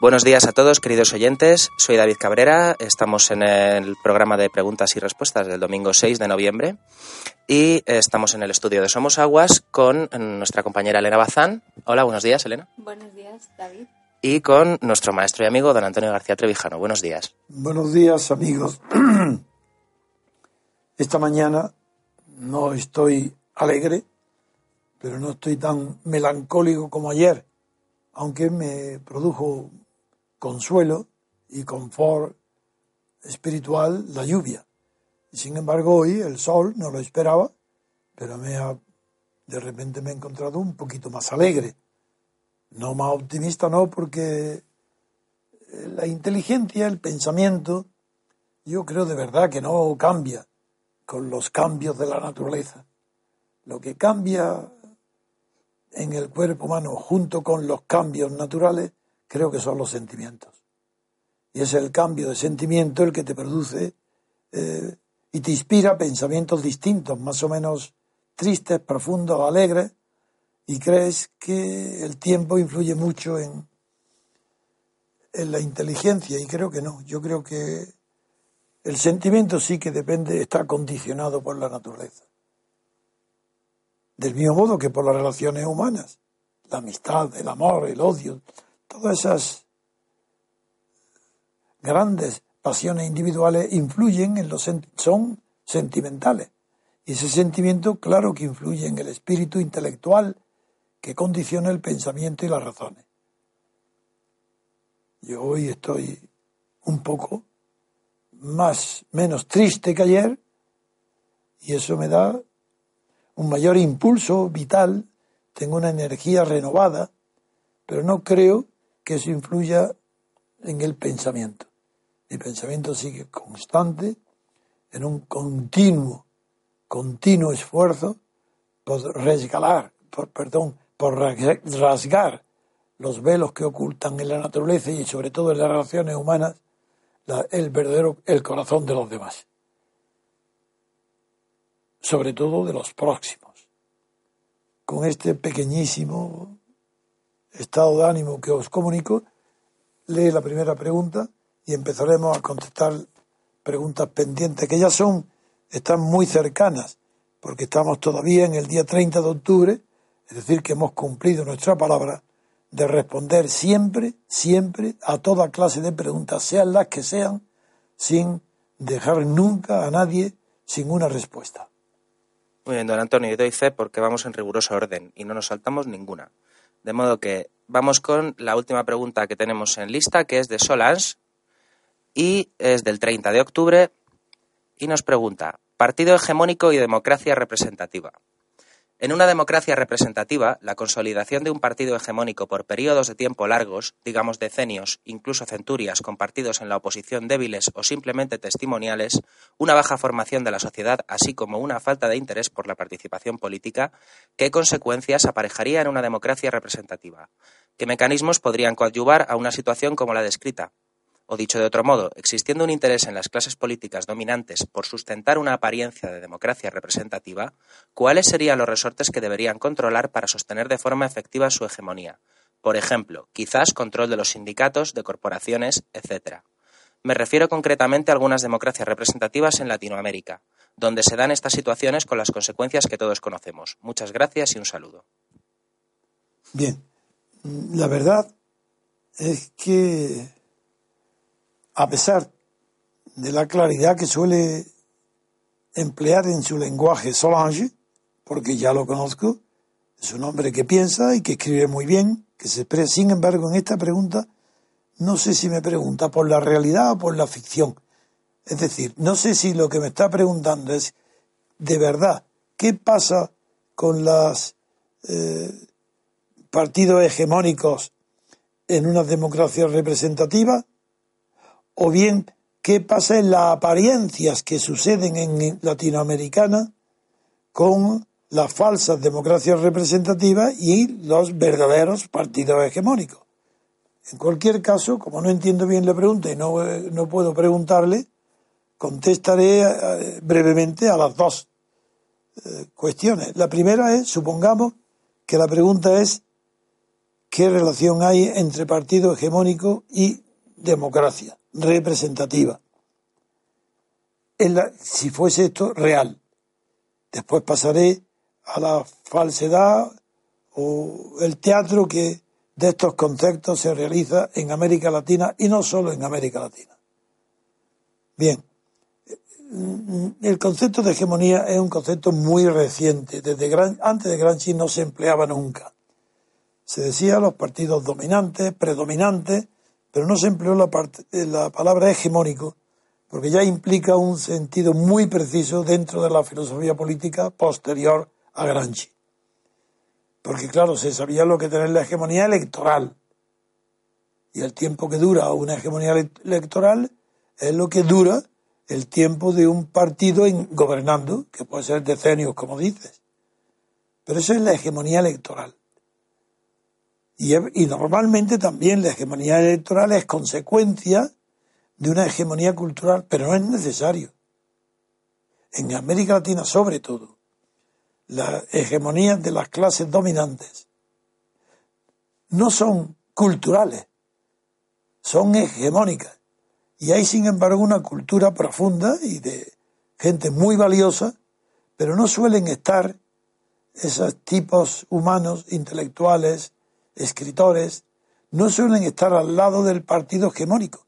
Buenos días a todos, queridos oyentes. Soy David Cabrera. Estamos en el programa de preguntas y respuestas del domingo 6 de noviembre y estamos en el estudio de Somos Aguas con nuestra compañera Elena Bazán. Hola, buenos días, Elena. Buenos días, David. Y con nuestro maestro y amigo don Antonio García Trevijano. Buenos días. Buenos días, amigos. Esta mañana no estoy alegre, pero no estoy tan melancólico como ayer, aunque me produjo consuelo y confort espiritual la lluvia. Sin embargo, hoy el sol no lo esperaba, pero me ha, de repente me he encontrado un poquito más alegre. No más optimista, no, porque la inteligencia, el pensamiento, yo creo de verdad que no cambia con los cambios de la naturaleza. Lo que cambia en el cuerpo humano junto con los cambios naturales creo que son los sentimientos. Y es el cambio de sentimiento el que te produce eh, y te inspira pensamientos distintos, más o menos tristes, profundos, alegres, y crees que el tiempo influye mucho en, en la inteligencia, y creo que no. Yo creo que el sentimiento sí que depende, está condicionado por la naturaleza. Del mismo modo que por las relaciones humanas, la amistad, el amor, el odio, todas esas grandes pasiones individuales influyen en los son sentimentales. Y ese sentimiento, claro que influye en el espíritu intelectual que condiciona el pensamiento y las razones. Yo hoy estoy un poco más, menos triste que ayer, y eso me da un mayor impulso vital, tengo una energía renovada, pero no creo que eso influya en el pensamiento. Mi pensamiento sigue constante, en un continuo, continuo esfuerzo por resgalar, por, perdón, por rasgar los velos que ocultan en la naturaleza y sobre todo en las relaciones humanas la, el verdadero, el corazón de los demás. Sobre todo de los próximos. Con este pequeñísimo estado de ánimo que os comunico, lee la primera pregunta y empezaremos a contestar preguntas pendientes que ya son, están muy cercanas, porque estamos todavía en el día 30 de octubre, es decir, que hemos cumplido nuestra palabra de responder siempre, siempre a toda clase de preguntas, sean las que sean, sin dejar nunca a nadie sin una respuesta. Muy bien, don Antonio, y doy fe porque vamos en riguroso orden y no nos saltamos ninguna. De modo que vamos con la última pregunta que tenemos en lista, que es de Solans y es del 30 de octubre y nos pregunta, Partido hegemónico y democracia representativa. En una democracia representativa, la consolidación de un partido hegemónico por periodos de tiempo largos, digamos decenios, incluso centurias, con partidos en la oposición débiles o simplemente testimoniales, una baja formación de la sociedad, así como una falta de interés por la participación política, ¿qué consecuencias aparejaría en una democracia representativa? ¿Qué mecanismos podrían coadyuvar a una situación como la descrita? O dicho de otro modo, existiendo un interés en las clases políticas dominantes por sustentar una apariencia de democracia representativa, ¿cuáles serían los resortes que deberían controlar para sostener de forma efectiva su hegemonía? Por ejemplo, quizás control de los sindicatos, de corporaciones, etc. Me refiero concretamente a algunas democracias representativas en Latinoamérica, donde se dan estas situaciones con las consecuencias que todos conocemos. Muchas gracias y un saludo. Bien, la verdad es que a pesar de la claridad que suele emplear en su lenguaje Solange, porque ya lo conozco, es un hombre que piensa y que escribe muy bien, que se expresa. Sin embargo, en esta pregunta, no sé si me pregunta por la realidad o por la ficción. Es decir, no sé si lo que me está preguntando es, de verdad, ¿qué pasa con los eh, partidos hegemónicos en una democracia representativa? O bien qué pasa en las apariencias que suceden en Latinoamericana con las falsas democracias representativas y los verdaderos partidos hegemónicos. En cualquier caso, como no entiendo bien la pregunta y no, no puedo preguntarle, contestaré eh, brevemente a las dos eh, cuestiones. La primera es, supongamos que la pregunta es, ¿qué relación hay entre partido hegemónico y democracia? Representativa. si fuese esto real. Después pasaré a la falsedad o el teatro que de estos conceptos se realiza en América Latina y no solo en América Latina. Bien, el concepto de hegemonía es un concepto muy reciente. Desde gran, antes de Gramsci no se empleaba nunca. Se decía los partidos dominantes, predominantes, pero no se empleó la, eh, la palabra hegemónico, porque ya implica un sentido muy preciso dentro de la filosofía política posterior a Gramsci. Porque claro, se sabía lo que tener la hegemonía electoral. Y el tiempo que dura una hegemonía electoral es lo que dura el tiempo de un partido gobernando, que puede ser decenios, como dices. Pero eso es la hegemonía electoral. Y, normalmente también la hegemonía electoral es consecuencia de una hegemonía cultural, pero no es necesario. En América Latina, sobre todo, la hegemonía de las clases dominantes no son culturales, son hegemónicas. Y hay, sin embargo, una cultura profunda y de gente muy valiosa, pero no suelen estar esos tipos humanos, intelectuales, escritores, no suelen estar al lado del partido hegemónico,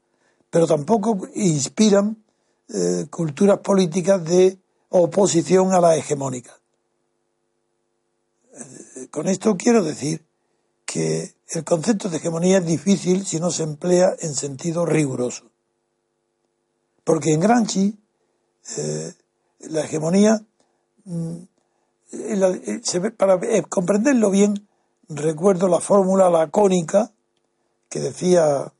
pero tampoco inspiran eh, culturas políticas de oposición a la hegemónica. Eh, con esto quiero decir que el concepto de hegemonía es difícil si no se emplea en sentido riguroso. Porque en Gramsci eh, la hegemonía, mm, para comprenderlo bien, recuerdo la fórmula lacónica que decía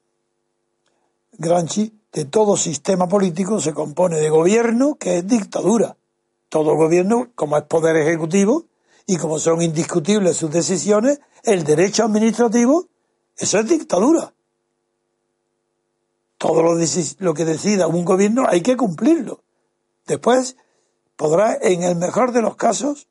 Gramsci, de todo sistema político se compone de gobierno, que es dictadura. Todo gobierno, como es poder ejecutivo y como son indiscutibles sus decisiones, el derecho administrativo, eso es dictadura. Todo lo, lo que decida un gobierno hay que cumplirlo. Después podrá, en el mejor de los casos,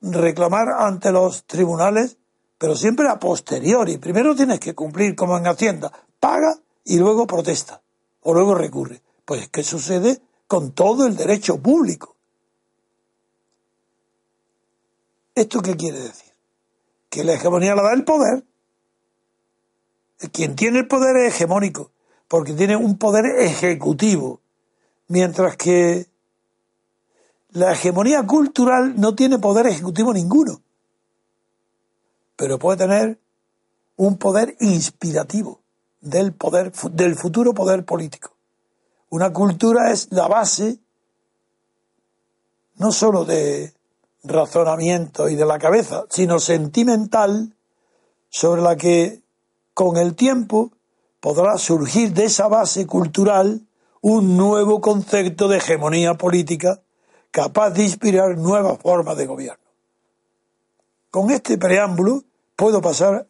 reclamar ante los tribunales pero siempre a posteriori. Primero tienes que cumplir como en Hacienda, paga y luego protesta, o luego recurre. Pues, ¿qué sucede con todo el derecho público? ¿Esto qué quiere decir? Que la hegemonía la da el poder. Quien tiene el poder es hegemónico, porque tiene un poder ejecutivo, mientras que la hegemonía cultural no tiene poder ejecutivo ninguno pero puede tener un poder inspirativo del poder, del futuro poder político. Una cultura es la base no sólo de razonamiento y de la cabeza, sino sentimental, sobre la que con el tiempo podrá surgir de esa base cultural un nuevo concepto de hegemonía política capaz de inspirar nuevas formas de gobierno. Con este preámbulo puedo pasar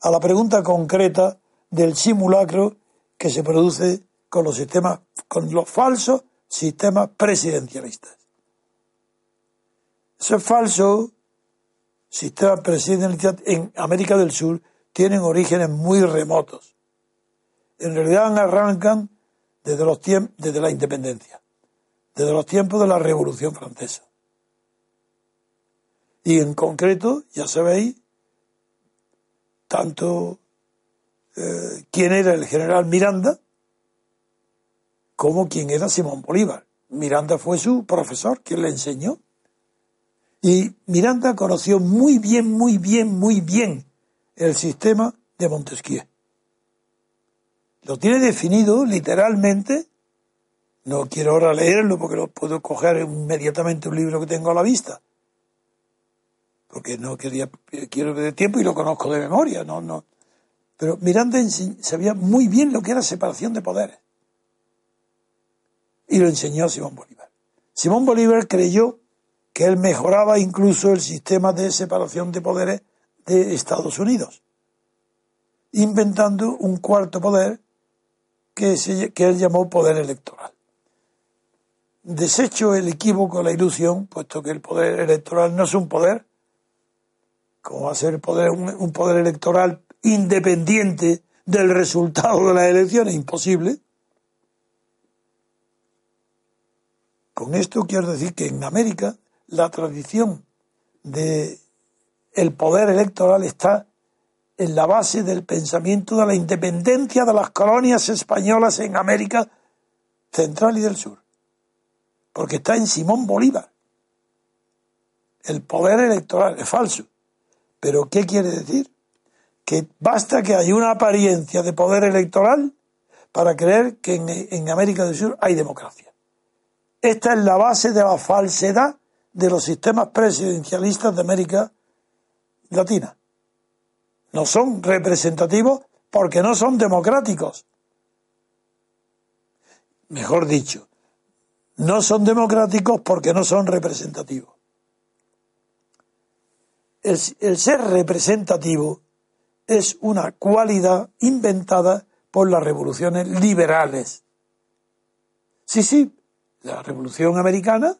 a la pregunta concreta del simulacro que se produce con los sistemas, con los falsos sistemas presidencialistas. Ese falso sistema presidencialista en América del Sur tienen orígenes muy remotos. En realidad arrancan desde los desde la independencia, desde los tiempos de la Revolución Francesa. Y en concreto, ya sabéis, tanto eh, quién era el general Miranda como quién era Simón Bolívar. Miranda fue su profesor, quien le enseñó. Y Miranda conoció muy bien, muy bien, muy bien el sistema de Montesquieu. Lo tiene definido literalmente. No quiero ahora leerlo porque lo puedo coger inmediatamente un libro que tengo a la vista. Porque no quería, quiero de tiempo y lo conozco de memoria, no, no. Pero Miranda sabía muy bien lo que era separación de poderes. Y lo enseñó a Simón Bolívar. Simón Bolívar creyó que él mejoraba incluso el sistema de separación de poderes de Estados Unidos, inventando un cuarto poder que, que él llamó poder electoral. Desecho el equívoco, la ilusión, puesto que el poder electoral no es un poder, a ser poder, un, poder electoral independiente del resultado de las elecciones, imposible. Con esto quiero decir que en América la tradición de el poder electoral está en la base del pensamiento de la independencia de las colonias españolas en América Central y del Sur. Porque está en Simón Bolívar. El poder electoral es falso. Pero ¿qué quiere decir? Que basta que haya una apariencia de poder electoral para creer que en, América del Sur hay democracia. Esta es la base de la falsedad de los sistemas presidencialistas de América Latina. No son representativos porque no son democráticos. Mejor dicho, no son democráticos porque no son representativos. El, ser representativo es una cualidad inventada por las revoluciones liberales. Sí, sí, la revolución americana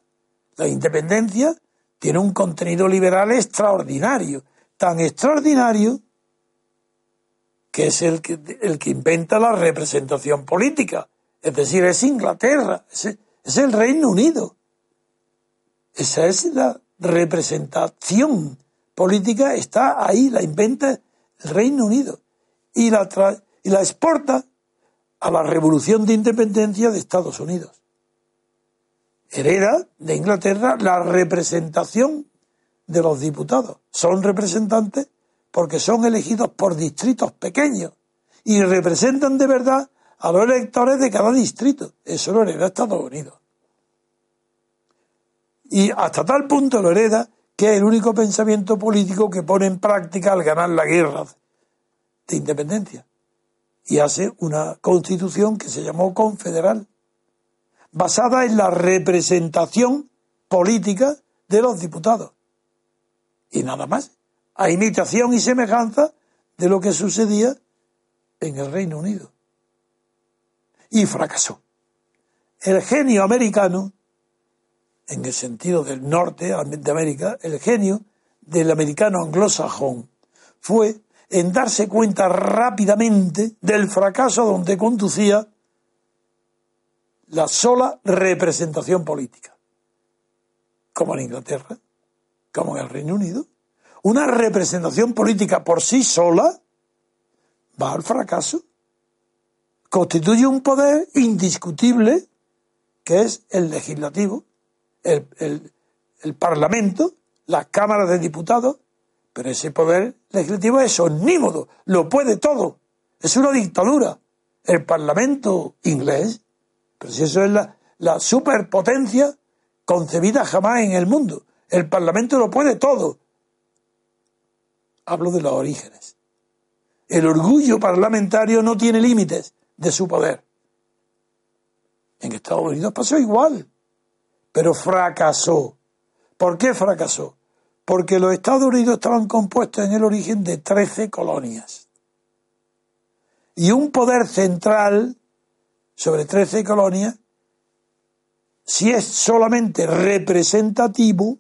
la independencia tiene un contenido liberal extraordinario, tan extraordinario que es el que, inventa la representación política. Es decir, es Inglaterra, es el Reino Unido. Esa es la representación política, está ahí, la inventa el Reino Unido y la, y la exporta a la revolución de independencia de Estados Unidos hereda de Inglaterra la representación de los diputados. Son representantes porque son elegidos por distritos pequeños y representan de verdad a los electores de cada distrito. Eso lo hereda Estados Unidos. Y hasta tal punto lo hereda que es el único pensamiento político que pone en práctica al ganar la guerra de independencia. Y hace una constitución que se llamó confederal basada en la representación política de los diputados. Y nada más, a imitación y semejanza de lo que sucedía en el Reino Unido. Y fracasó. El genio americano, en el sentido del norte de América, el genio del americano anglosajón fue en darse cuenta rápidamente del fracaso donde conducía la sola representación política, como en Inglaterra, como en el Reino Unido. Una representación política por sí sola va al fracaso. Constituye un poder indiscutible que es el legislativo, el, el Parlamento, las cámaras de diputados, pero ese poder legislativo es omnímodo, lo puede todo, es una dictadura. El Parlamento inglés pero si eso es la, superpotencia concebida jamás en el mundo. El Parlamento lo puede todo. Hablo de los orígenes. El orgullo parlamentario no tiene límites de su poder. En Estados Unidos pasó igual, pero fracasó. ¿Por qué fracasó? Porque los Estados Unidos estaban compuestos en el origen de 13 colonias. Y un poder central sobre 13 colonias, si es solamente representativo,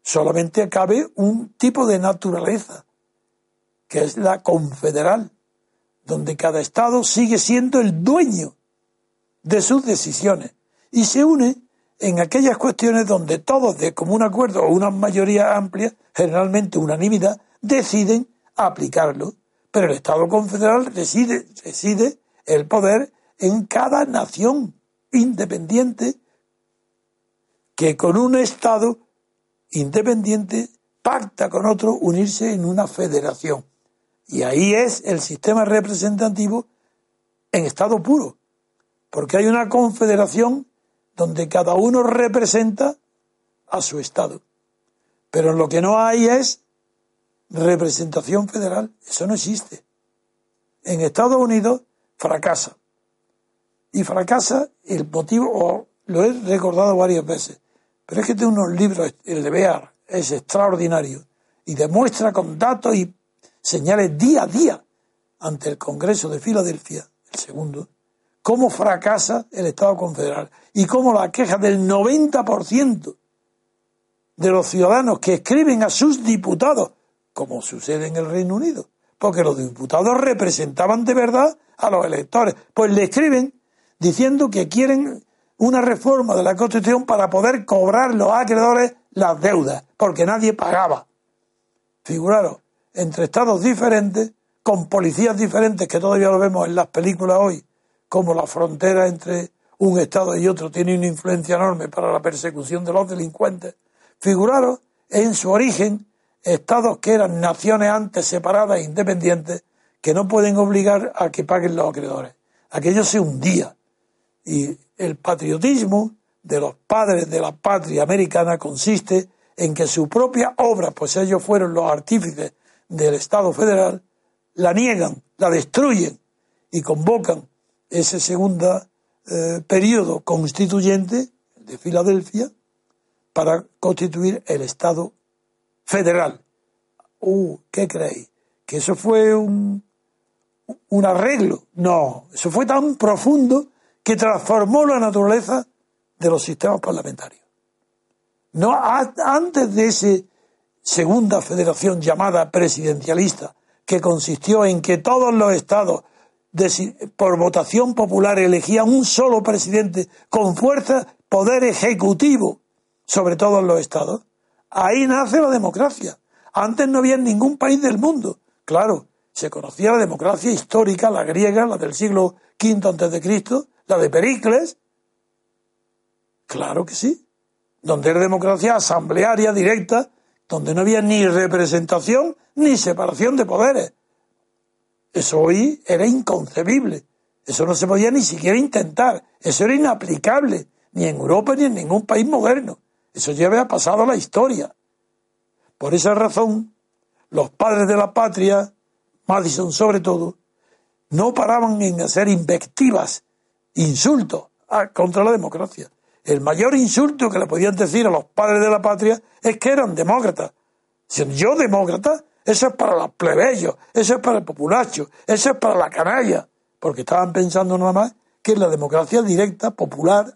solamente cabe un tipo de naturaleza, que es la confederal, donde cada Estado sigue siendo el dueño de sus decisiones y se une en aquellas cuestiones donde todos de común acuerdo o una mayoría amplia, generalmente unanimidad, deciden aplicarlo. Pero el Estado confederal reside, reside el poder en cada nación independiente que con un Estado independiente pacta con otro unirse en una federación. Y ahí es el sistema representativo en estado puro, porque hay una confederación donde cada uno representa a su Estado. Pero lo que no hay es representación federal. Eso no existe. En Estados Unidos fracasa. Y fracasa el motivo, lo he recordado varias veces, pero es que tiene unos libros, el de Bear es extraordinario y demuestra con datos y señales día a día ante el Congreso de Filadelfia, el segundo, cómo fracasa el Estado confederal y cómo la queja del 90% de los ciudadanos que escriben a sus diputados, como sucede en el Reino Unido, porque los diputados representaban de verdad a los electores, pues le escriben diciendo que quieren una reforma de la Constitución para poder cobrar los acreedores las deudas, porque nadie pagaba. Figuraros, entre estados diferentes, con policías diferentes, que todavía lo vemos en las películas hoy, como la frontera entre un Estado y otro tiene una influencia enorme para la persecución de los delincuentes. Figuraros en su origen estados que eran naciones antes separadas e independientes que no pueden obligar a que paguen los acreedores. Aquello se hundía. Y el patriotismo de los padres de la patria americana consiste en que su propia obra, pues ellos fueron los artífices del Estado federal, la niegan, la destruyen y convocan ese segundo eh, periodo constituyente de Filadelfia para constituir el Estado federal. Uh, ¿qué creéis? ¿Que eso fue un, un arreglo? No, eso fue tan profundo que transformó la naturaleza de los sistemas parlamentarios. No, antes de esa segunda federación llamada presidencialista, que consistió en que todos los estados por votación popular elegía un solo presidente con fuerza, poder ejecutivo sobre todos los estados. Ahí nace la democracia. Antes no había en ningún país del mundo. Claro, se conocía la democracia histórica, la griega, la del siglo V antes de Cristo, la de Pericles. Claro que sí. Donde era democracia asamblearia directa, donde no había ni representación ni separación de poderes. Eso hoy era inconcebible. Eso no se podía ni siquiera intentar. Eso era inaplicable, ni en Europa ni en ningún país moderno. Eso ya había pasado la historia. Por esa razón, los padres de la patria, Madison sobre todo, no paraban en hacer invectivas, insultos contra la democracia. El mayor insulto que le podían decir a los padres de la patria es que eran demócratas. Yo demócrata, eso es para los plebeyos, eso es para el populacho, eso es para la canalla, porque estaban pensando nada más que en la democracia directa, popular,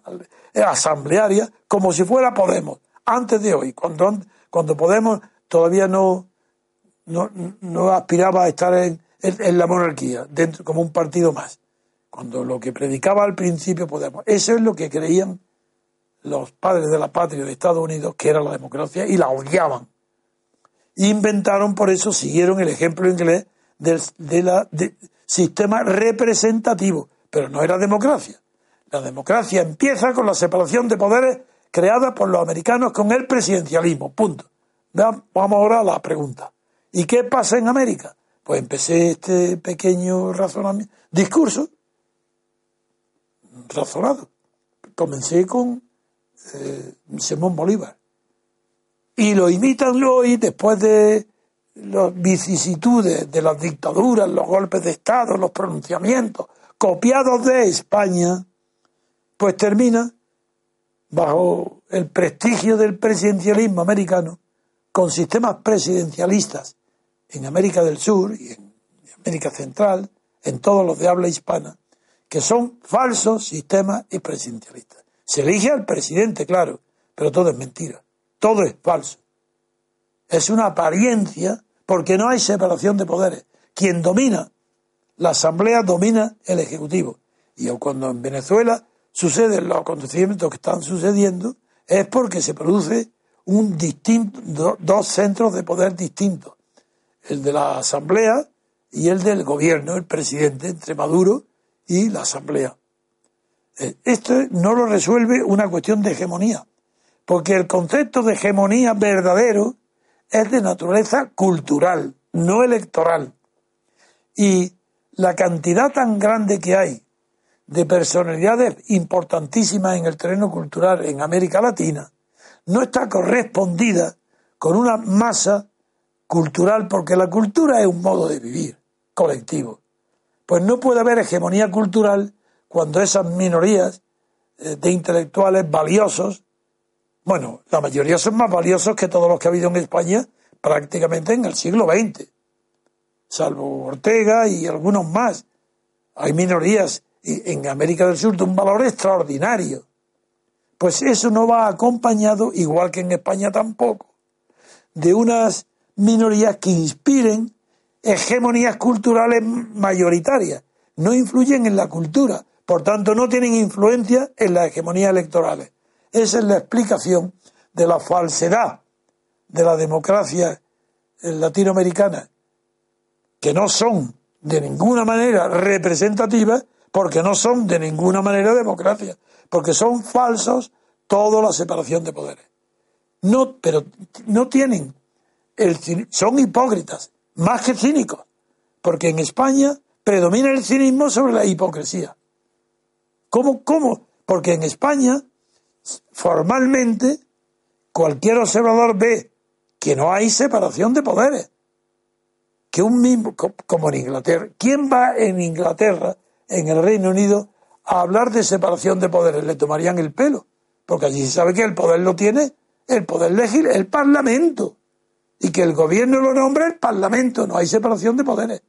asamblearia, como si fuera Podemos, antes de hoy, cuando, Podemos todavía no, no, aspiraba a estar en, en, la monarquía, dentro, como un partido más. Cuando lo que predicaba al principio Podemos, eso es lo que creían los padres de la patria de Estados Unidos, que era la democracia, y la odiaban inventaron, por eso siguieron el ejemplo inglés del de sistema representativo, pero no era democracia. La democracia empieza con la separación de poderes creada por los americanos con el presidencialismo. Punto. Vamos ahora a la pregunta. ¿Y qué pasa en América? Pues empecé este pequeño razonamiento, discurso razonado. Comencé con eh, Simón Bolívar y lo imitan hoy después de las vicisitudes de las dictaduras, los golpes de Estado, los pronunciamientos copiados de España, pues termina bajo el prestigio del presidencialismo americano, con sistemas presidencialistas en América del Sur y en América Central, en todos los de habla hispana, que son falsos sistemas y presidencialistas. Se elige al presidente, claro, pero todo es mentira, todo es falso. Es una apariencia porque no hay separación de poderes. Quien domina la Asamblea domina el Ejecutivo. Y cuando en Venezuela suceden los acontecimientos que están sucediendo, es porque se produce un distinto, dos centros de poder distintos. El de la Asamblea y el del gobierno, el presidente, entre Maduro y la Asamblea. Eh, esto no lo resuelve una cuestión de hegemonía, porque el concepto de hegemonía verdadero es de naturaleza cultural, no electoral. Y la cantidad tan grande que hay de personalidades importantísimas en el terreno cultural en América Latina no está correspondida con una masa cultural, porque la cultura es un modo de vivir colectivo. Pues no puede haber hegemonía cultural cuando esas minorías eh, de intelectuales valiosos, bueno, la mayoría son más valiosos que todos los que ha habido en España prácticamente en el siglo XX, salvo Ortega y algunos más. Hay minorías en América del Sur de un valor extraordinario. Pues eso no va acompañado, igual que en España tampoco, de unas minorías que inspiren hegemonías culturales mayoritarias. No influyen en la cultura, por tanto no tienen influencia en las hegemonías electorales. Esa es la explicación de la falsedad de la democracia latinoamericana, que no son de ninguna manera representativas, porque no son de ninguna manera democracia, porque son falsos toda la separación de poderes. No, pero no tienen, el, son hipócritas, más que cínicos, porque en España predomina el cinismo sobre la hipocresía. ¿Cómo? ¿Cómo? Porque en España, formalmente, cualquier observador ve que no hay separación de poderes. Que un mismo, como en Inglaterra, ¿quién va en Inglaterra, en el Reino Unido, a hablar de separación de poderes? Le tomarían el pelo, porque allí se sabe que el poder lo tiene el poder legislativo, el Parlamento, y que el gobierno lo nombra el Parlamento, no hay separación de poderes.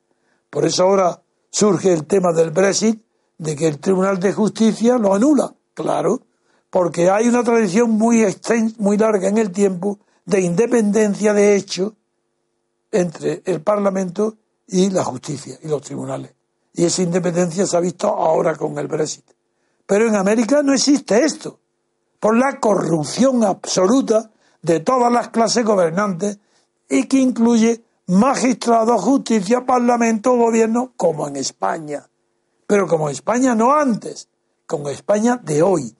Por eso ahora surge el tema del Brexit, de que el Tribunal de Justicia lo anula, claro, porque hay una tradición muy, muy larga en el tiempo de independencia de hecho entre el Parlamento y la justicia y los tribunales. Y esa independencia se ha visto ahora con el Brexit. Pero en América no existe esto, por la corrupción absoluta de todas las clases gobernantes y que incluye magistrados, justicia, parlamento, gobierno, como en España. Pero como España no antes, como España de hoy.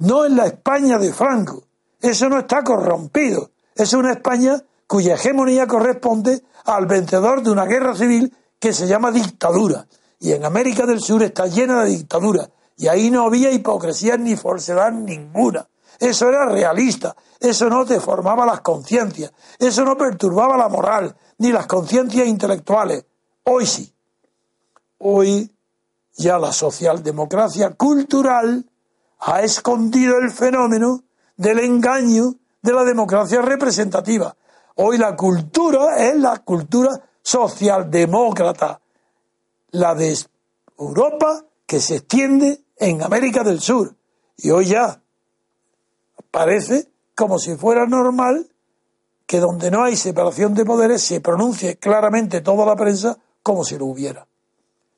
No en la España de Franco, eso no está corrompido. Es una España cuya hegemonía corresponde al vencedor de una guerra civil que se llama dictadura. Y en América del Sur está llena de dictadura. Y ahí no había hipocresía ni falsedad ninguna. Eso era realista. Eso no deformaba las conciencias. Eso no perturbaba la moral ni las conciencias intelectuales. Hoy sí. Hoy ya la socialdemocracia cultural ha escondido el fenómeno del engaño de la democracia representativa. Hoy la cultura es la cultura socialdemócrata, la de Europa que se extiende en América del Sur. Y hoy ya parece como si fuera normal que donde no hay separación de poderes se pronuncie claramente toda la prensa como si lo hubiera.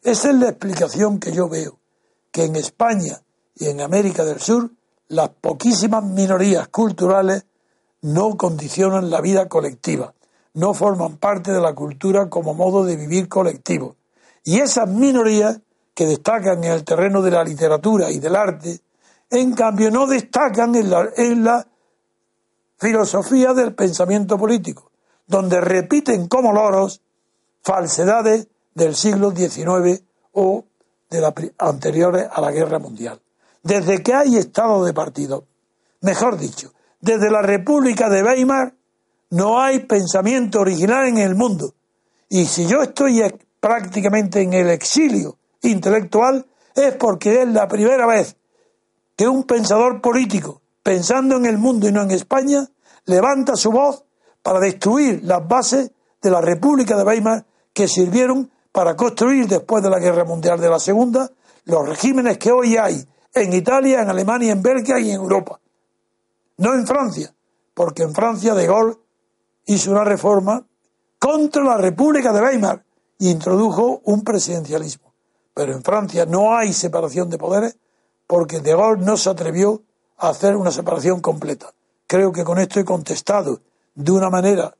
Esa es la explicación que yo veo, que en España y en América del Sur las poquísimas minorías culturales no condicionan la vida colectiva, no forman parte de la cultura como modo de vivir colectivo. Y esas minorías que destacan en el terreno de la literatura y del arte, en cambio no destacan en la, filosofía del pensamiento político, donde repiten como loros falsedades del siglo XIX o de la, anteriores a la guerra mundial. Desde que hay estado de partido, mejor dicho, Desde la República de Weimar no hay pensamiento original en el mundo. Y si yo estoy prácticamente en el exilio intelectual, es porque es la primera vez que un pensador político, pensando en el mundo y no en España, levanta su voz para destruir las bases de la República de Weimar que sirvieron para construir después de la Guerra Mundial de la Segunda los regímenes que hoy hay en Italia, en Alemania, en Bélgica y en Europa. No en Francia, porque en Francia De Gaulle hizo una reforma contra la República de Weimar e introdujo un presidencialismo. Pero en Francia no hay separación de poderes porque De Gaulle no se atrevió a hacer una separación completa. Creo que con esto he contestado de una manera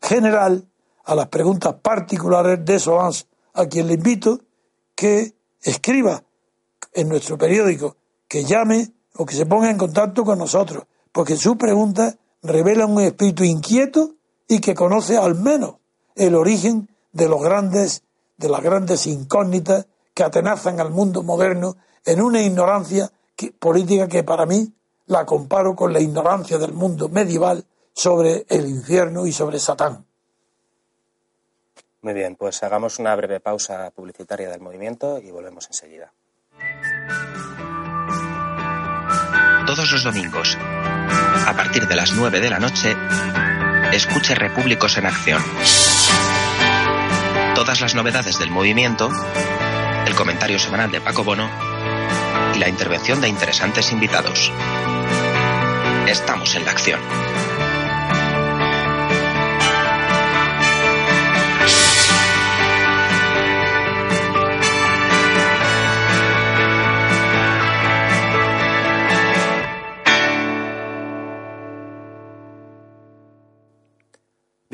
general a las preguntas particulares de Solans, a quien le invito que escriba en nuestro periódico, que llame o que se ponga en contacto con nosotros, porque sus preguntas revelan un espíritu inquieto y que conoce al menos el origen de los grandes, de las grandes incógnitas que atenazan al mundo moderno en una ignorancia política que para mí la comparo con la ignorancia del mundo medieval sobre el infierno y sobre Satán. Muy bien, pues hagamos una breve pausa publicitaria del movimiento y volvemos enseguida. Todos los domingos, a partir de las 9 de la noche, escuche Repúblicos en Acción. Todas las novedades del movimiento, el comentario semanal de Paco Bono y la intervención de interesantes invitados. Estamos en la acción.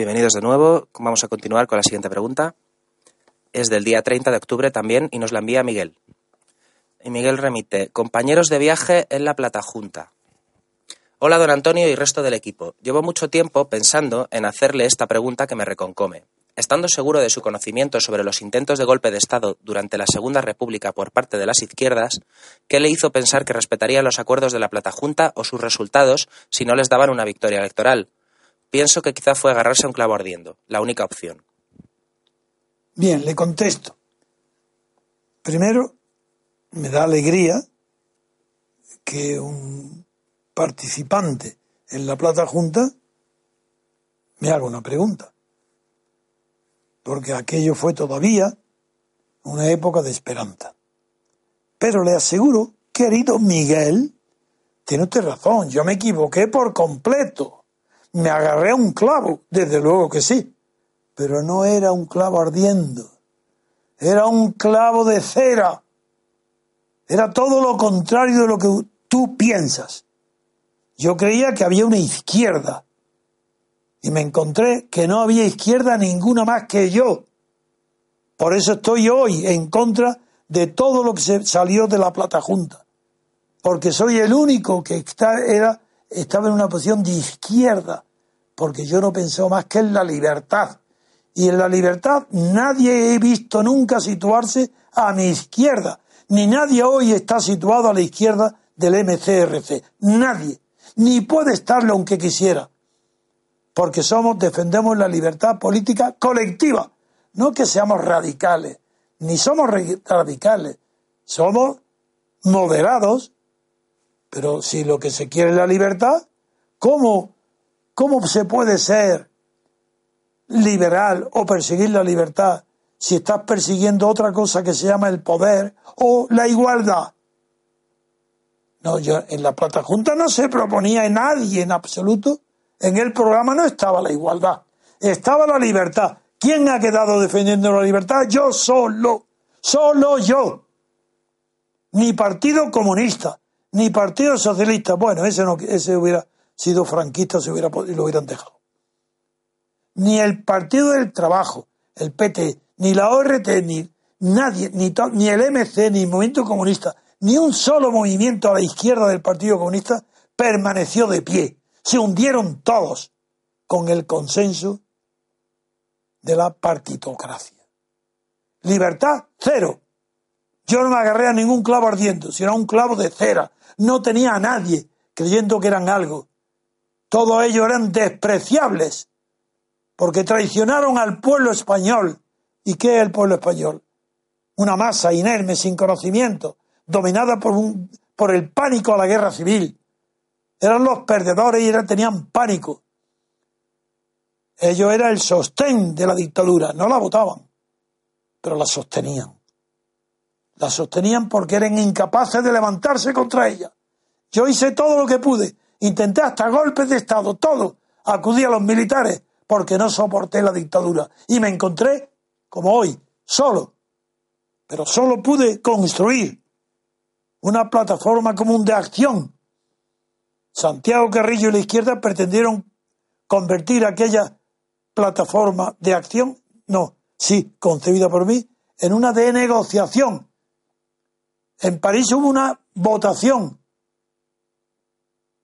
Bienvenidos de nuevo. Vamos a continuar con la siguiente pregunta. Es del día 30 de octubre también y nos la envía Miguel. Y Miguel remite, compañeros de viaje en la Plata Junta. Hola, don Antonio y resto del equipo. Llevo mucho tiempo pensando en hacerle esta pregunta que me reconcome. Estando seguro de su conocimiento sobre los intentos de golpe de Estado durante la Segunda República por parte de las izquierdas, ¿qué le hizo pensar que respetaría los acuerdos de la Plata Junta o sus resultados si no les daban una victoria electoral? Pienso que quizá fue agarrarse a un clavo ardiendo, la única opción. Bien, le contesto. Primero, me da alegría que un participante en la Plata Junta me haga una pregunta. Porque aquello fue todavía una época de esperanza. Pero le aseguro, querido Miguel, tiene usted razón, yo me equivoqué por completo me agarré a un clavo, desde luego que sí, pero no era un clavo ardiendo, era un clavo de cera, era todo lo contrario de lo que tú piensas. Yo creía que había una izquierda y me encontré que no había izquierda ninguna más que yo. Por eso estoy hoy en contra de todo lo que se salió de la Plata Junta, porque soy el único que está, era estaba en una posición de izquierda, porque yo no pensé más que en la libertad. Y en la libertad nadie he visto nunca situarse a mi izquierda, ni nadie hoy está situado a la izquierda del MCRC. Nadie. Ni puede estarlo aunque quisiera. Porque somos, defendemos la libertad política colectiva. No que seamos radicales. Ni somos radicales. Somos moderados pero si lo que se quiere es la libertad, ¿cómo, cómo se puede ser liberal o perseguir la libertad si estás persiguiendo otra cosa que se llama el poder o la igualdad? No, yo en la Plata Junta no se proponía en nadie en absoluto. En el programa no estaba la igualdad, estaba la libertad. ¿Quién ha quedado defendiendo la libertad? Yo solo, solo yo. Ni Partido Comunista, ni Partido Socialista. Bueno, ese, no, ese hubiera sido franquista, se hubiera, lo hubieran dejado. Ni el Partido del Trabajo, el PT, ni la ORT, ni nadie, ni, ni el MC, ni el Movimiento Comunista, ni un solo movimiento a la izquierda del Partido Comunista permaneció de pie. Se hundieron todos con el consenso de la partitocracia. Libertad, cero. Yo no me agarré a ningún clavo ardiendo, sino a un clavo de cera, no tenía a nadie creyendo que eran algo. Todos ellos eran despreciables porque traicionaron al pueblo español. ¿Y qué es el pueblo español? Una masa inerme, sin conocimiento, dominada por, un, por el pánico a la guerra civil. Eran los perdedores y tenían pánico. Ellos eran el sostén de la dictadura, no la votaban, pero la sostenían. La sostenían porque eran incapaces de levantarse contra ella. Yo hice todo lo que pude, intenté hasta golpes de Estado, todo. Acudí a los militares, porque no soporté la dictadura. Y me encontré, como hoy, solo. Pero solo pude construir una plataforma común de acción. Santiago Carrillo y la izquierda pretendieron convertir aquella plataforma de acción, no, sí, concebida por mí, en una de negociación. En París hubo una votación.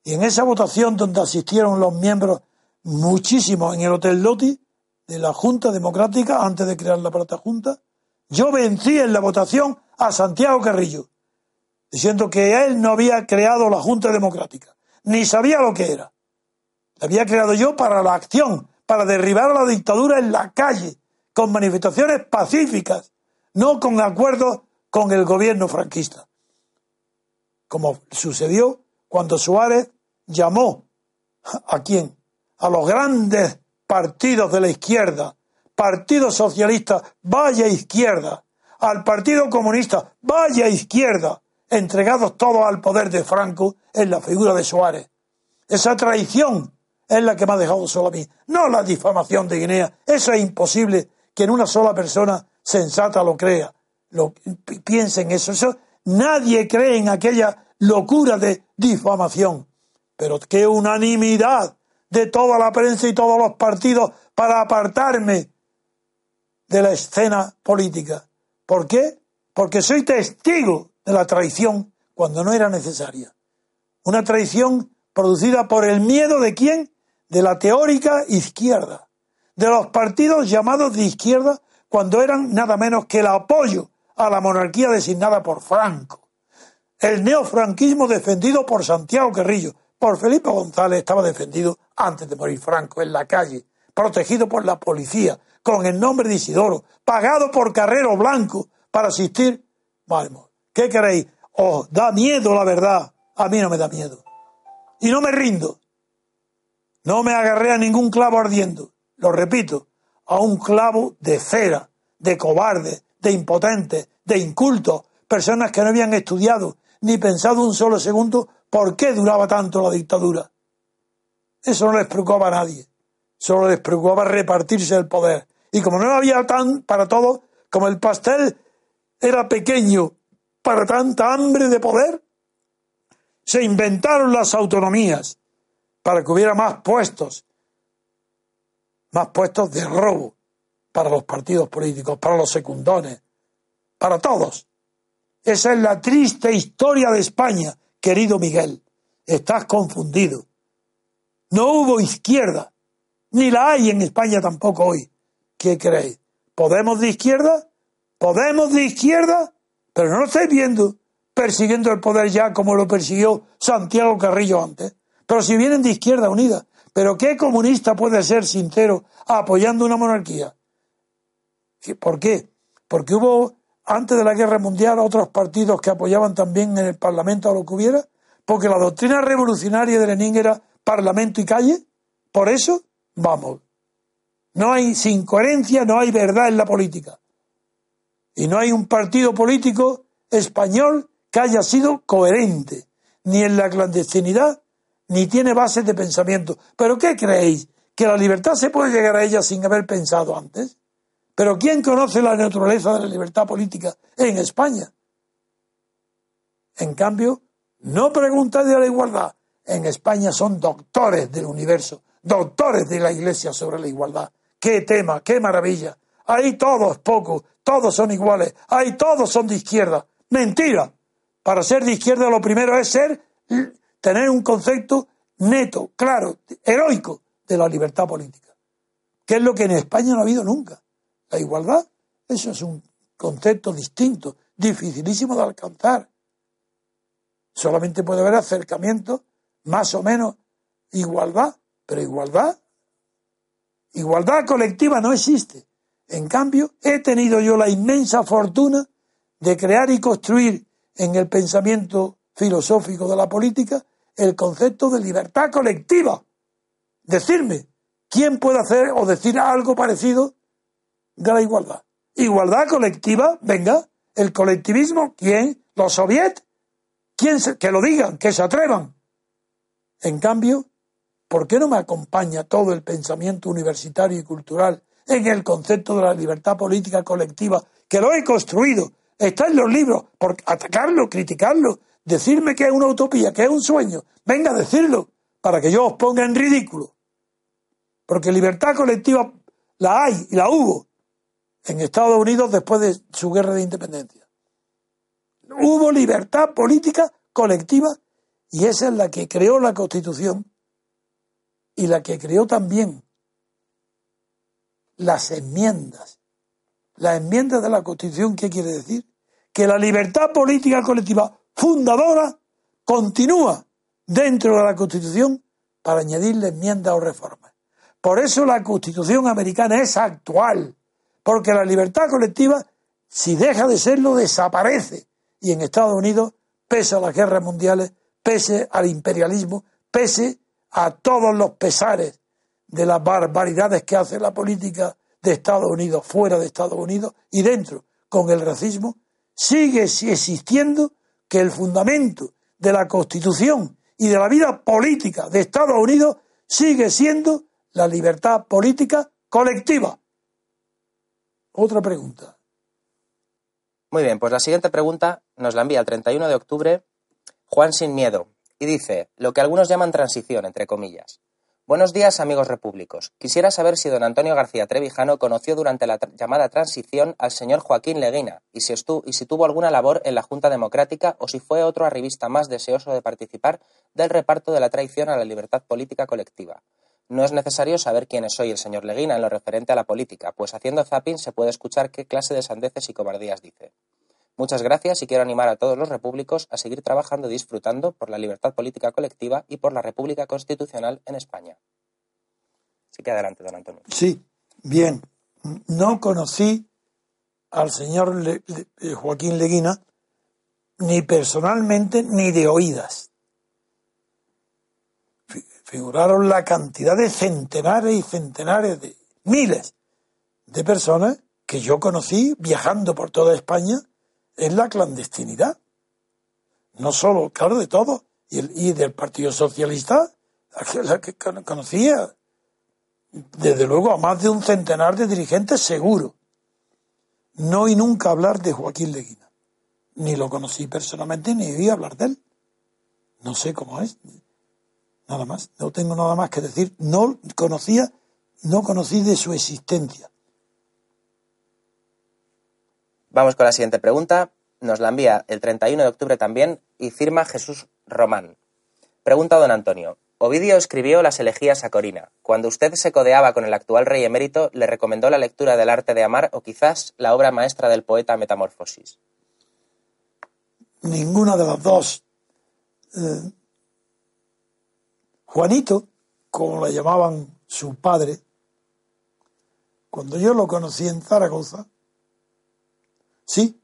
Y en esa votación donde asistieron los miembros muchísimo en el Hotel Loti de la Junta Democrática antes de crear la Plata Junta. Yo vencí en la votación a Santiago Carrillo, diciendo que él no había creado la Junta Democrática, ni sabía lo que era. La había creado yo para la acción, para derribar a la dictadura en la calle, con manifestaciones pacíficas, no con acuerdos con el gobierno franquista. Como sucedió cuando Suárez llamó a quién? a los grandes partidos de la izquierda, Partido Socialista, vaya izquierda, al Partido Comunista, vaya izquierda, entregados todos al poder de Franco en la figura de Suárez. Esa traición es la que me ha dejado solo a mí, no la difamación de Guinea. Eso es imposible que en una sola persona sensata lo crea, lo, piense en eso. eso. Nadie cree en aquella locura de difamación. Pero qué unanimidad de toda la prensa y todos los partidos para apartarme de la escena política. ¿Por qué? Porque soy testigo de la traición cuando no era necesaria. Una traición producida por el miedo de quién? De la teórica izquierda, de los partidos llamados de izquierda cuando eran nada menos que el apoyo a la monarquía designada por Franco. El neofranquismo defendido por Santiago Carrillo, por Felipe González estaba defendido antes de morir Franco en la calle, protegido por la policía, con el nombre de Isidoro, pagado por Carrero Blanco para asistir. Vamos, ¿qué queréis? Os da miedo la verdad. A mí no me da miedo. Y no me rindo. No me agarré a ningún clavo ardiendo. Lo repito, a un clavo de cera, de cobarde, de impotente, de inculto, personas que no habían estudiado ni pensado un solo segundo por qué duraba tanto la dictadura. Eso no les preocupaba a nadie. Solo les preocupaba repartirse el poder. Y como no había tan para todo, como el pastel era pequeño para tanta hambre de poder, se inventaron las autonomías para que hubiera más puestos, más puestos de robo para los partidos políticos, para los secundones, para todos. Esa es la triste historia de España, querido Miguel. Estás confundido. No hubo izquierda, ni la hay en España tampoco hoy. ¿Qué creéis? ¿Podemos de izquierda? ¿Podemos de izquierda? Pero no lo estáis viendo persiguiendo el poder ya como lo persiguió Santiago Carrillo antes. Pero si vienen de izquierda unida, ¿pero qué comunista puede ser sincero apoyando una monarquía? ¿Por qué? Porque hubo antes de la guerra mundial otros partidos que apoyaban también en el Parlamento a lo que hubiera, porque la doctrina revolucionaria de Lenin era Parlamento y calle. Por eso, vamos. No hay, sin coherencia, no hay verdad en la política. Y no hay un partido político español que haya sido coherente, ni en la clandestinidad, ni tiene bases de pensamiento. ¿Pero qué creéis? ¿Que la libertad se puede llegar a ella sin haber pensado antes? ¿Pero quién conoce la naturaleza de la libertad política en España? En cambio, no pregunta de la igualdad, en España son doctores del universo, doctores de la Iglesia sobre la igualdad. ¡Qué tema, qué maravilla! Ahí todos pocos, todos son iguales, ahí todos son de izquierda. Mentira. Para ser de izquierda lo primero es ser, tener un concepto neto, claro, heroico de la libertad política, que es lo que en España no ha habido nunca. La igualdad, eso es un concepto distinto, dificilísimo de alcanzar. Solamente puede haber acercamiento más o menos igualdad, pero igualdad, igualdad colectiva no existe. En cambio, he tenido yo la inmensa fortuna de crear y construir en el pensamiento filosófico de la política el concepto de libertad colectiva. Decirme, ¿quién puede hacer o decir algo parecido de la igualdad? Igualdad colectiva, venga, el colectivismo, ¿quién? ¿Los soviets? ¿Quién que lo digan, que se atrevan? En cambio, ¿por qué no me acompaña todo el pensamiento universitario y cultural en el concepto de la libertad política colectiva, que lo he construido, está en los libros, por atacarlo, criticarlo, decirme que es una utopía, que es un sueño, venga a decirlo, para que yo os ponga en ridículo. Porque libertad colectiva la hay y la hubo en Estados Unidos después de su guerra de independencia. Hubo libertad política colectiva y esa es la que creó la Constitución y la que creó también las enmiendas. Las enmiendas de la Constitución, ¿qué quiere decir? Que la libertad política colectiva fundadora continúa dentro de la Constitución para añadirle enmiendas o reformas. Por eso la Constitución americana es actual, porque la libertad colectiva, si deja de serlo, desaparece. Y en Estados Unidos, pese a las guerras mundiales, pese al imperialismo, pese a todos los pesares de las barbaridades que hace la política de Estados Unidos, fuera de Estados Unidos y dentro, con el racismo, sigue existiendo que el fundamento de la Constitución y de la vida política de Estados Unidos sigue siendo la libertad política colectiva. Otra pregunta. Muy bien, pues la siguiente pregunta nos la envía el 31 de octubre Juan Sin Miedo y dice lo que algunos llaman transición, entre comillas. Buenos días, amigos repúblicos. Quisiera saber si don Antonio García Trevijano conoció durante la llamada transición al señor Joaquín Leguina y si, y si tuvo alguna labor en la Junta Democrática o si fue otro arribista más deseoso de participar del reparto de la traición a la libertad política colectiva. No es necesario saber quién es soy el señor Leguina en lo referente a la política, pues haciendo zapping se puede escuchar qué clase de sandeces y cobardías dice. Muchas gracias y quiero animar a todos los repúblicos a seguir trabajando y disfrutando por la libertad política colectiva y por la República Constitucional en España. Así que adelante, don Antonio. Sí, bien. No conocí al señor Joaquín Leguina ni personalmente ni de oídas. Figuraron la cantidad de centenares y centenares de miles de personas que yo conocí viajando por toda España es la clandestinidad. No solo, claro, de todo. Y, el, y del Partido Socialista, la que conocía, desde luego, a más de un centenar de dirigentes seguro. No oí nunca hablar de Joaquín Leguina. Ni lo conocí personalmente, ni oí hablar de él. No sé cómo es. Nada más. No tengo nada más que decir. No conocía, no conocí de su existencia. Vamos con la siguiente pregunta. Nos la envía el 31 de octubre también y firma Jesús Román. Pregunta don Antonio. Ovidio escribió las elegías a Corina. Cuando usted se codeaba con el actual rey emérito, le recomendó la lectura del arte de amar o quizás la obra maestra del poeta Metamorfosis. Ninguna de las dos. Eh, Juanito, como le llamaban su padre, cuando yo lo conocí en Zaragoza, Sí,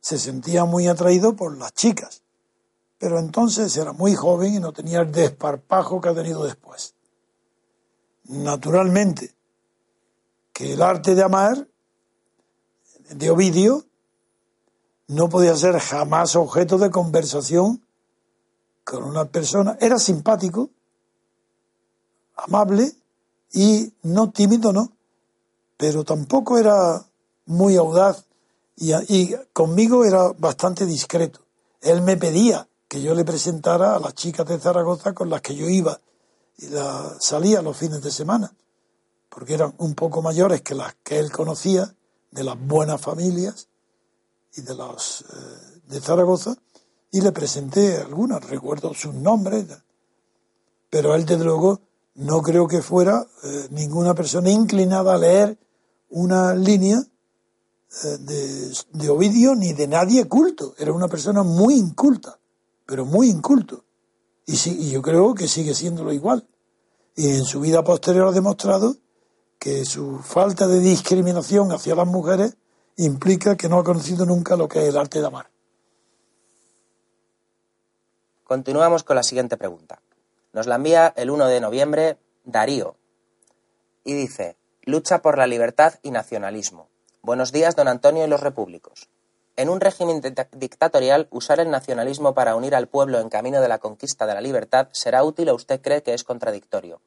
se sentía muy atraído por las chicas, pero entonces era muy joven y no tenía el desparpajo que ha tenido después. Naturalmente, que el arte de amar de Ovidio no podía ser jamás objeto de conversación con una persona. Era simpático, amable y no tímido, no, pero tampoco era muy audaz y, conmigo era bastante discreto. Él me pedía que yo le presentara a las chicas de Zaragoza con las que yo iba y la, salía los fines de semana, porque eran un poco mayores que las que él conocía, de las buenas familias y de los eh, de Zaragoza, y le presenté algunas, recuerdo sus nombres, pero él desde luego no creo que fuera eh, ninguna persona inclinada a leer una línea eh, de, Ovidio ni de nadie culto. Era una persona muy inculta, pero muy inculto. Y, y yo creo que sigue siéndolo igual. y en su vida posterior ha demostrado que su falta de discriminación hacia las mujeres implica que no ha conocido nunca lo que es el arte de amar. Continuamos con la siguiente pregunta. Nos la envía el 1 de noviembre Darío y dice, lucha por la libertad y nacionalismo. Buenos días, don Antonio y los repúblicos. En un régimen dictatorial, usar el nacionalismo para unir al pueblo en camino de la conquista de la libertad será útil o usted cree que es contradictorio.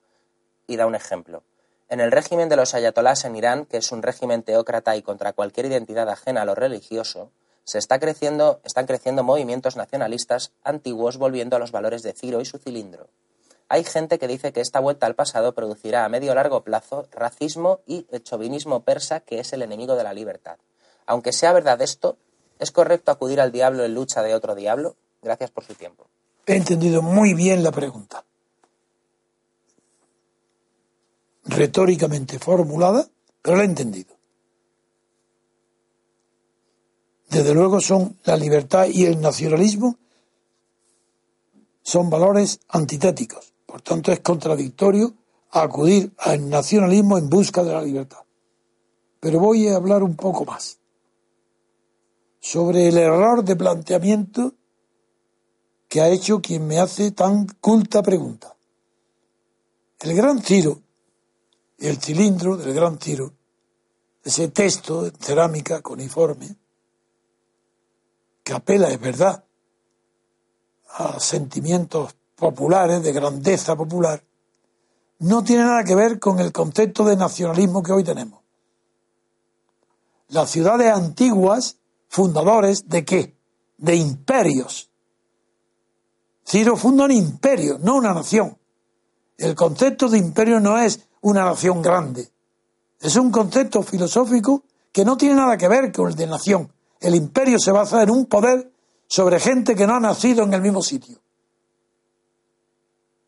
Y da un ejemplo. En el régimen de los ayatolás en Irán, que es un régimen teócrata y contra cualquier identidad ajena a lo religioso, se está creciendo, están creciendo movimientos nacionalistas antiguos volviendo a los valores de Ciro y su cilindro. Hay gente que dice que esta vuelta al pasado producirá a medio o largo plazo racismo y el chauvinismo persa, que es el enemigo de la libertad. Aunque sea verdad esto, ¿es correcto acudir al diablo en lucha de otro diablo? Gracias por su tiempo. He entendido muy bien la pregunta. Retóricamente formulada, pero la he entendido. Desde luego son la libertad y el nacionalismo son valores antitéticos. Por tanto, es contradictorio acudir al nacionalismo en busca de la libertad. Pero voy a hablar un poco más sobre el error de planteamiento que ha hecho quien me hace tan culta pregunta. El gran Ciro, el cilindro del gran Ciro, ese texto en cerámica coniforme, que apela, es verdad, a sentimientos populares, de grandeza popular, no tiene nada que ver con el concepto de nacionalismo que hoy tenemos. Las ciudades antiguas, fundadores de qué? De imperios. Ciro funda un imperio, no una nación. El concepto de imperio no es una nación grande. Es un concepto filosófico que no tiene nada que ver con el de nación. El imperio se basa en un poder sobre gente que no ha nacido en el mismo sitio.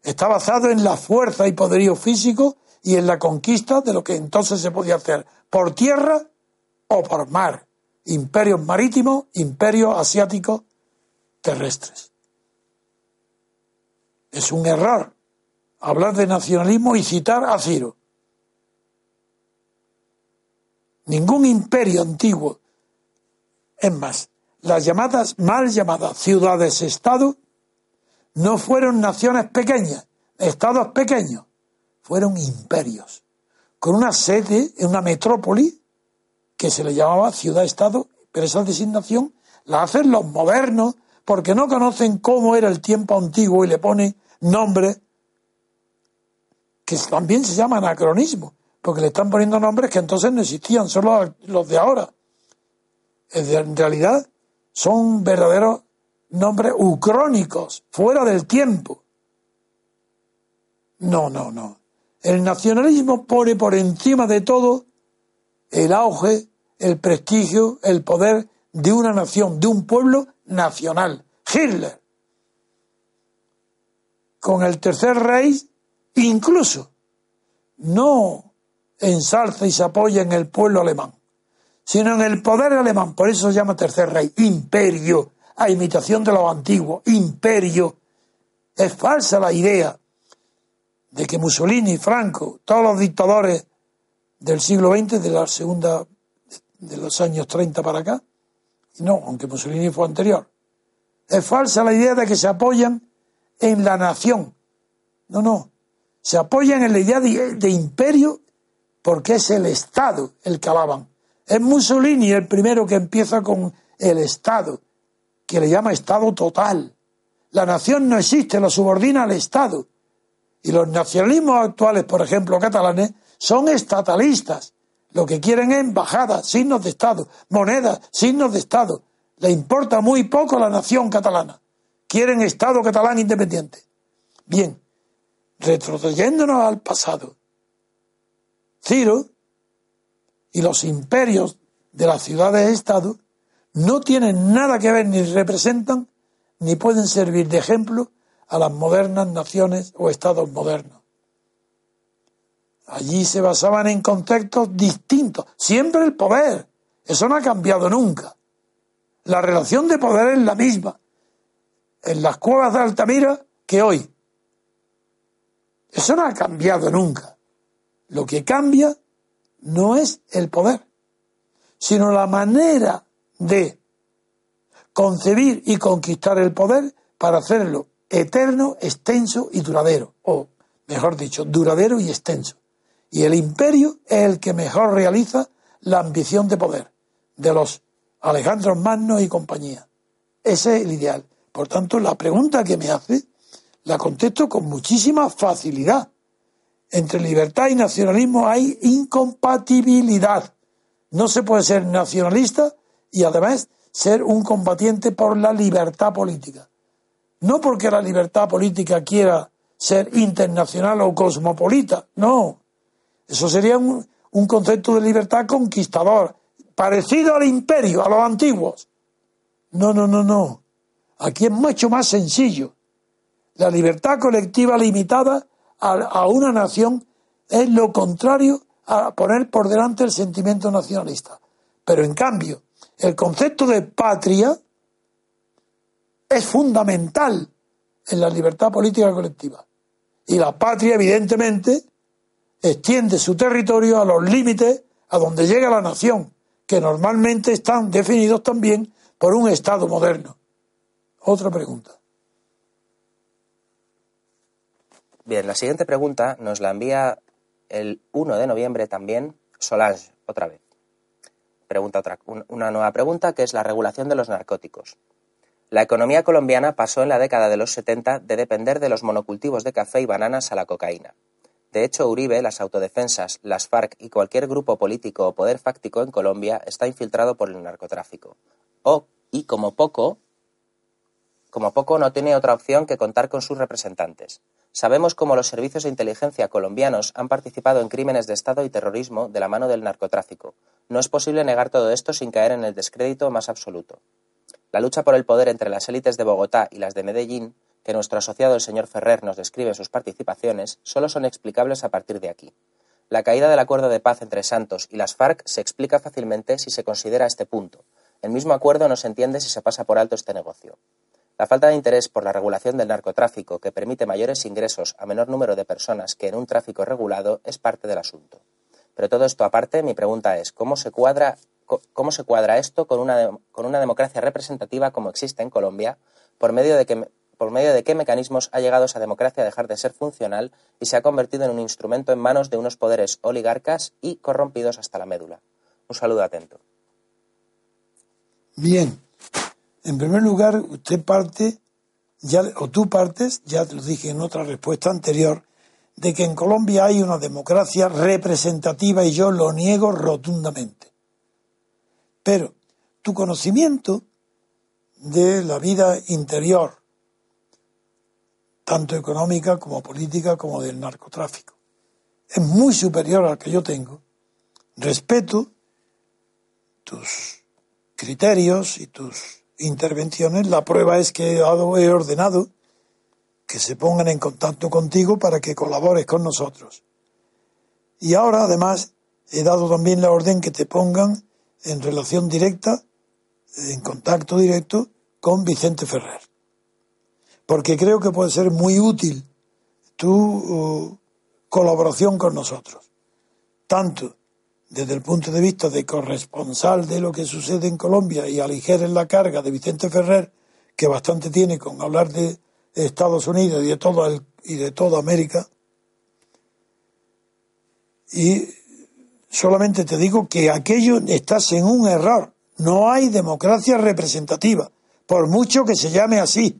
Está basado en la fuerza y poderío físico y en la conquista de lo que entonces se podía hacer por tierra o por mar. Imperios marítimos, imperios asiáticos terrestres. Es un error hablar de nacionalismo y citar a Ciro. Ningún imperio antiguo, es más, las llamadas, mal llamadas ciudades-estado, no fueron naciones pequeñas, estados pequeños, fueron imperios, con una sede en una metrópoli que se le llamaba ciudad-estado, pero esa designación la hacen los modernos porque no conocen cómo era el tiempo antiguo y le ponen nombres que también se llama anacronismo, porque le están poniendo nombres que entonces no existían, solo los de ahora. En realidad son verdaderos nombres ucrónicos, fuera del tiempo. No, no, no. El nacionalismo pone por encima de todo el auge, el prestigio, el poder de una nación, de un pueblo nacional. Hitler, con el tercer rey, incluso no ensalza y se apoya en el pueblo alemán, sino en el poder alemán. Por eso se llama tercer rey, imperio a imitación de lo antiguo, imperio. Es falsa la idea de que Mussolini, Franco, todos los dictadores del siglo XX, de la segunda, de los años 30 para acá, no, aunque Mussolini fue anterior, es falsa la idea de que se apoyan en la nación. No, no, se apoyan en la idea de, de imperio porque es el Estado el que alaban. Es Mussolini el primero que empieza con el Estado que le llama Estado total. La nación no existe, lo subordina al Estado. Y los nacionalismos actuales, por ejemplo, catalanes, son estatalistas. Lo que quieren es embajadas, signos de Estado, monedas, signos de Estado. Le importa muy poco la nación catalana. Quieren Estado catalán independiente. Bien, retrocediéndonos al pasado. Ciro y los imperios de las ciudades-estado no tienen nada que ver ni representan ni pueden servir de ejemplo a las modernas naciones o estados modernos. Allí se basaban en contextos distintos, siempre el poder, eso no ha cambiado nunca. La relación de poder es la misma en las cuevas de Altamira que hoy. Eso no ha cambiado nunca. Lo que cambia no es el poder, sino la manera de concebir y conquistar el poder para hacerlo eterno, extenso y duradero, o mejor dicho, duradero y extenso. Y el imperio es el que mejor realiza la ambición de poder de los Alejandro Magno y compañía. Ese es el ideal. Por tanto, la pregunta que me hace la contesto con muchísima facilidad. Entre libertad y nacionalismo hay incompatibilidad. No se puede ser nacionalista y además ser un combatiente por la libertad política. No porque la libertad política quiera ser internacional o cosmopolita, no. Eso sería un, un concepto de libertad conquistador, parecido al imperio, a los antiguos. No, no, no, no. Aquí es mucho más sencillo. La libertad colectiva limitada a, una nación es lo contrario a poner por delante el sentimiento nacionalista. Pero en cambio, el concepto de patria es fundamental en la libertad política colectiva. Y la patria, evidentemente, extiende su territorio a los límites a donde llega la nación, que normalmente están definidos también por un Estado moderno. Otra pregunta. Bien, la siguiente pregunta nos la envía el 1 de noviembre también Solange, otra vez. Pregunta otra, una nueva pregunta que es la regulación de los narcóticos. La economía colombiana pasó en la década de los 70 de depender de los monocultivos de café y bananas a la cocaína. De hecho, Uribe, las autodefensas, las FARC y cualquier grupo político o poder fáctico en Colombia está infiltrado por el narcotráfico. O, y como poco, como poco no tiene otra opción que contar con sus representantes. Sabemos cómo los servicios de inteligencia colombianos han participado en crímenes de Estado y terrorismo de la mano del narcotráfico. No es posible negar todo esto sin caer en el descrédito más absoluto. La lucha por el poder entre las élites de Bogotá y las de Medellín, que nuestro asociado el señor Ferrer nos describe en sus participaciones, solo son explicables a partir de aquí. La caída del acuerdo de paz entre Santos y las FARC se explica fácilmente si se considera este punto. El mismo acuerdo no se entiende si se pasa por alto este negocio. La falta de interés por la regulación del narcotráfico, que permite mayores ingresos a menor número de personas que en un tráfico regulado, es parte del asunto. Pero todo esto aparte, mi pregunta es, ¿cómo se cuadra, cómo se cuadra esto con una, con una democracia representativa como existe en Colombia, por medio, de que, por medio de qué mecanismos ha llegado esa democracia a dejar de ser funcional y se ha convertido en un instrumento en manos de unos poderes oligarcas y corrompidos hasta la médula? Un saludo atento. Bien, en primer lugar, usted parte, ya, o tú partes, ya te lo dije en otra respuesta anterior, de que en Colombia hay una democracia representativa y yo lo niego rotundamente. Pero tu conocimiento de la vida interior, tanto económica como política como del narcotráfico, es muy superior al que yo tengo. Respeto tus criterios y tus intervenciones, la prueba es que he ordenado que se pongan en contacto contigo para que colabores con nosotros. Y ahora, además, he dado también la orden que te pongan en relación directa, en contacto directo con Vicente Ferrer. Porque creo que puede ser muy útil tu uh, colaboración con nosotros. Tanto desde el punto de vista de corresponsal de lo que sucede en Colombia y aligeren la carga de Vicente Ferrer, que bastante tiene con hablar de Estados Unidos y de, todo el, y de toda América. Y solamente te digo que aquello estás en un error. No hay democracia representativa, por mucho que se llame así.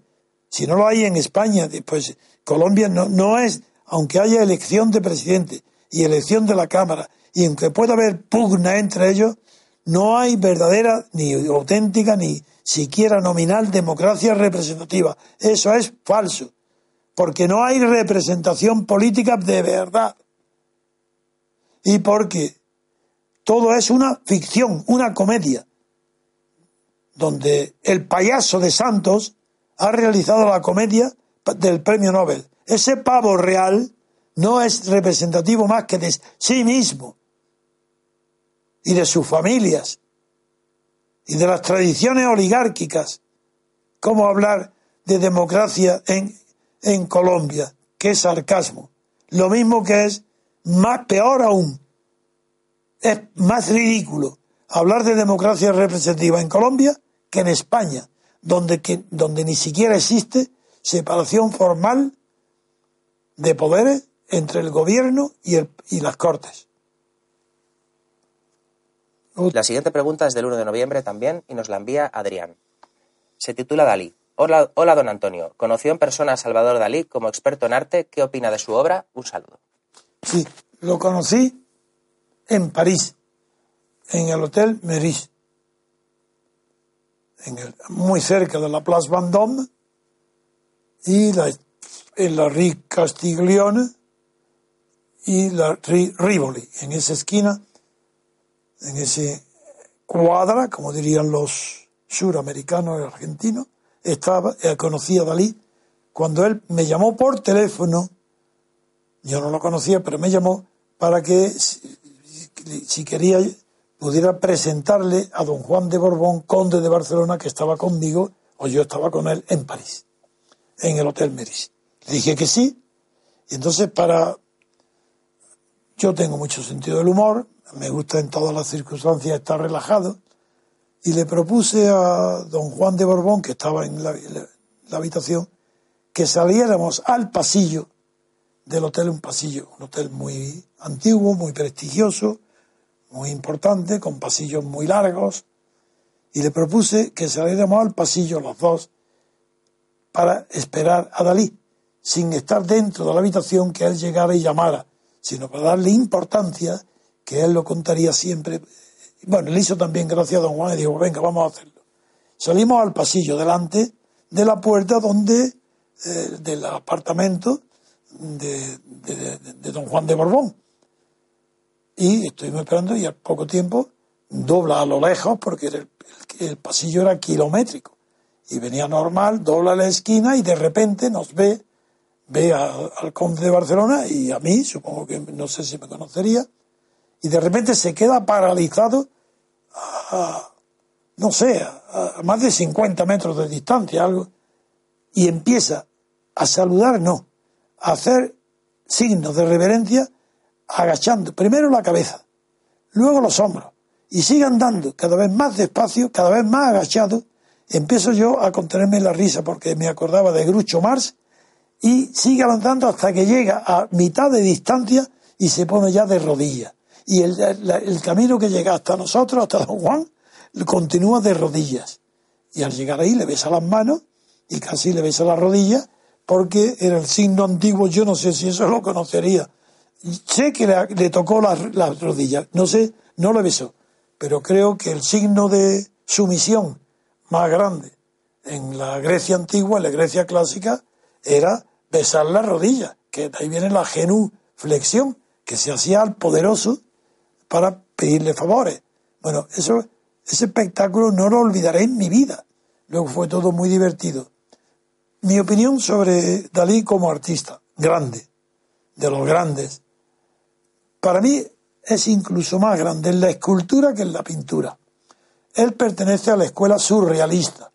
Si no lo hay en España, pues Colombia no, no es, aunque haya elección de presidente y elección de la Cámara y aunque pueda haber pugna entre ellos, no hay verdadera, ni auténtica, ni siquiera nominal democracia representativa. Eso es falso, porque no hay representación política de verdad. Y porque todo es una ficción, una comedia, donde el payaso de Santos ha realizado la comedia del premio Nobel. Ese pavo real no es representativo más que de sí mismo y de sus familias y de las tradiciones oligárquicas. ¿Cómo hablar de democracia en, en Colombia? Qué sarcasmo. Lo mismo que es más peor aún, es más ridículo hablar de democracia representativa en Colombia que en España, donde, que, donde ni siquiera existe separación formal de poderes entre el gobierno y, el, y las cortes. La siguiente pregunta es del 1 de noviembre también y nos la envía Adrián. Se titula Dalí. Hola, hola, don Antonio. ¿Conoció en persona a Salvador Dalí como experto en arte? ¿Qué opina de su obra? Un saludo. Sí, lo conocí en París, en el Hotel Meris, en el, muy cerca de la Place Vendôme y la, en la Rue Castiglione y la Rue Rivoli, en esa esquina, en ese cuadra, como dirían los suramericanos y argentinos, estaba, eh, conocí a Dalí cuando él me llamó por teléfono, yo no lo conocía, pero me llamó para que si quería pudiera presentarle a don Juan de Borbón, conde de Barcelona, que estaba conmigo, o yo estaba con él en París, en el Hotel Meris. Le dije que sí, y entonces para... Yo tengo mucho sentido del humor, me gusta en todas las circunstancias estar relajado, y le propuse a don Juan de Borbón, que estaba en la, habitación, que saliéramos al pasillo del hotel, un pasillo, un hotel muy antiguo, muy prestigioso, muy importante, con pasillos muy largos, y le propuse que saliéramos al pasillo los dos para esperar a Dalí, sin estar dentro de la habitación que él llegara y llamara, sino para darle importancia, que él lo contaría siempre. Bueno, le hizo también gracias a don Juan y dijo, venga, vamos a hacerlo. Salimos al pasillo delante de la puerta donde, eh, del apartamento de, don Juan de Borbón y estuvimos esperando y al poco tiempo dobla a lo lejos porque el, pasillo era kilométrico y venía normal, dobla la esquina y de repente nos ve, ve al conde de Barcelona y a mí, supongo que no sé si me conocería, y de repente se queda paralizado a, no sé, a, más de 50 metros de distancia, algo, y empieza a saludar, no, a hacer signos de reverencia agachando primero la cabeza, luego los hombros, y sigue andando cada vez más despacio, cada vez más agachado, empiezo yo a contenerme la risa porque me acordaba de Grucho Mars, y sigue avanzando hasta que llega a mitad de distancia y se pone ya de rodillas. Y el, el, el camino que llega hasta nosotros, hasta Don Juan, continúa de rodillas. Y al llegar ahí le besa las manos y casi le besa las rodillas porque era el signo antiguo, yo no sé si eso lo conocería, sé que le, le tocó las la rodillas, no sé, no lo besó, pero creo que el signo de sumisión más grande en la Grecia antigua, en la Grecia clásica, era besar las rodillas, que de ahí viene la genuflexión, que se hacía al poderoso para pedirle favores. Bueno, eso, ese espectáculo no lo olvidaré en mi vida. Luego fue todo muy divertido. Mi opinión sobre Dalí como artista, grande, de los grandes, para mí es incluso más grande en la escultura que en la pintura. Él pertenece a la escuela surrealista.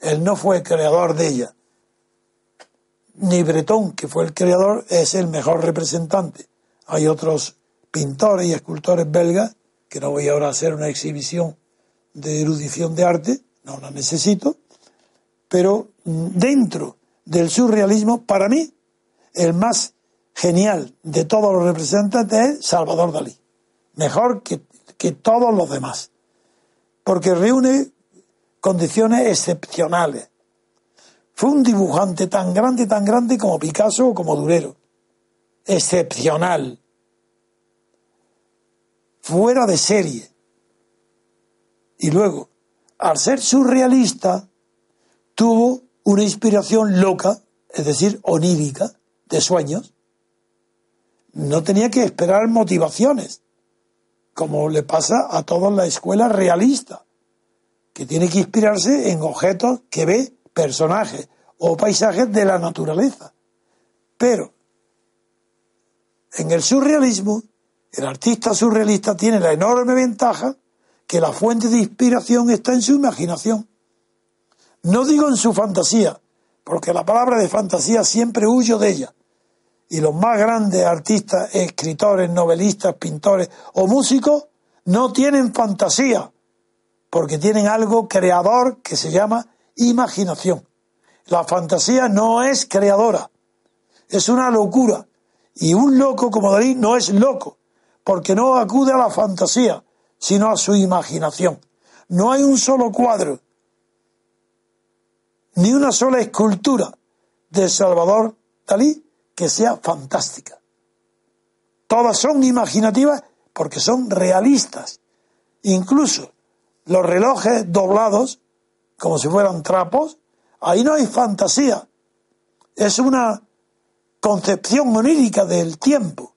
Él no fue el creador de ella. Ni Breton, que fue el creador, es el mejor representante. Hay otros pintores y escultores belgas, que no voy ahora a hacer una exhibición de erudición de arte, no la necesito, pero dentro del surrealismo, para mí, el más genial de todos los representantes es Salvador Dalí. Mejor que, que todos los demás. Porque reúne condiciones excepcionales. Fue un dibujante tan grande, tan grande como Picasso o como Durero. Excepcional. Fuera de serie. Y luego, al ser surrealista, tuvo una inspiración loca, es decir, onírica, de sueños, no tenía que esperar motivaciones, como le pasa a toda la escuela realista, que tiene que inspirarse en objetos que ve, personajes o paisajes de la naturaleza. Pero en el surrealismo, el artista surrealista tiene la enorme ventaja que la fuente de inspiración está en su imaginación. No digo en su fantasía, porque la palabra de fantasía siempre huyo de ella y los más grandes artistas, escritores, novelistas, pintores o músicos no tienen fantasía, porque tienen algo creador que se llama imaginación. La fantasía no es creadora, es una locura. Y un loco como Dalí no es loco, porque no acude a la fantasía, sino a su imaginación. No hay un solo cuadro, ni una sola escultura de Salvador Dalí que sea fantástica. Todas son imaginativas porque son realistas. Incluso los relojes doblados, como si fueran trapos, ahí no hay fantasía. Es una concepción onírica del tiempo.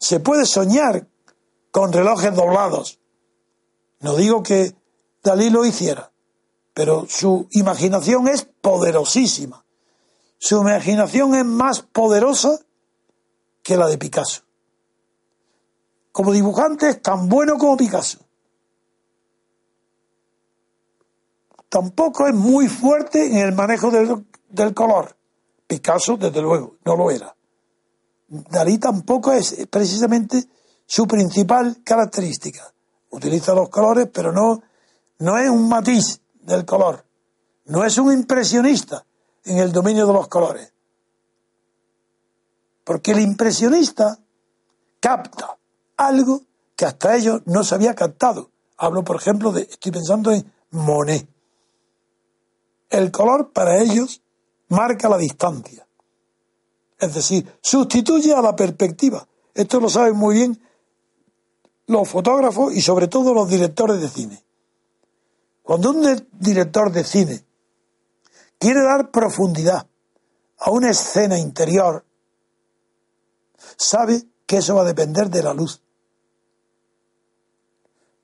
Se puede soñar con relojes doblados. No digo que Dalí lo hiciera, pero su imaginación es poderosísima. Su imaginación es más poderosa que la de Picasso. Como dibujante es tan bueno como Picasso. Tampoco es muy fuerte en el manejo del, color. Picasso, desde luego, no lo era. Dalí tampoco es precisamente su principal característica. Utiliza los colores, pero no, no es un matiz del color. No es un impresionista en el dominio de los colores. Porque el impresionista capta algo que hasta ellos no se había captado. Hablo, por ejemplo, de, estoy pensando en Monet. El color para ellos marca la distancia. Es decir, sustituye a la perspectiva. Esto lo saben muy bien los fotógrafos y sobre todo los directores de cine. Cuando un director de cine quiere dar profundidad a una escena interior, sabe que eso va a depender de la luz.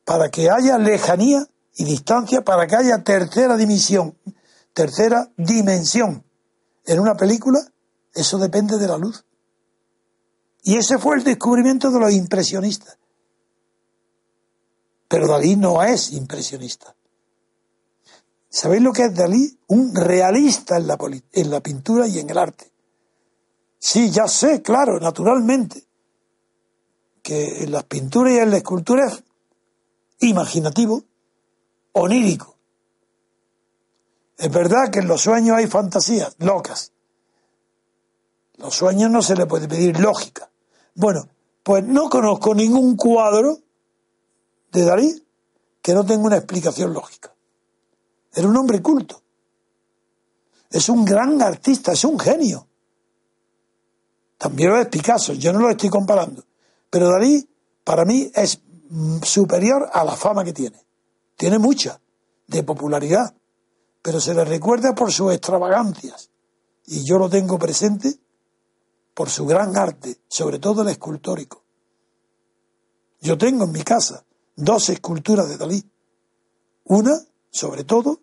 Para que haya lejanía y distancia, para que haya tercera dimensión, tercera dimensión en una película, eso depende de la luz. Y ese fue el descubrimiento de los impresionistas. Pero Dalí no es impresionista. ¿Sabéis lo que es Dalí? Un realista en la, pintura y en el arte. Sí, ya sé, claro, naturalmente, que en las pinturas y en la escultura es imaginativo, onírico. Es verdad que en los sueños hay fantasías locas. Los sueños no se le puede pedir lógica. Bueno, pues no conozco ningún cuadro de Dalí que no tenga una explicación lógica. Era un hombre culto. Es un gran artista, es un genio. También lo es Picasso, yo no lo estoy comparando. Pero Dalí, para mí, es superior a la fama que tiene. Tiene mucha, de popularidad, pero se le recuerda por sus extravagancias. Y yo lo tengo presente por su gran arte, sobre todo el escultórico. Yo tengo en mi casa dos esculturas de Dalí. Una, sobre todo,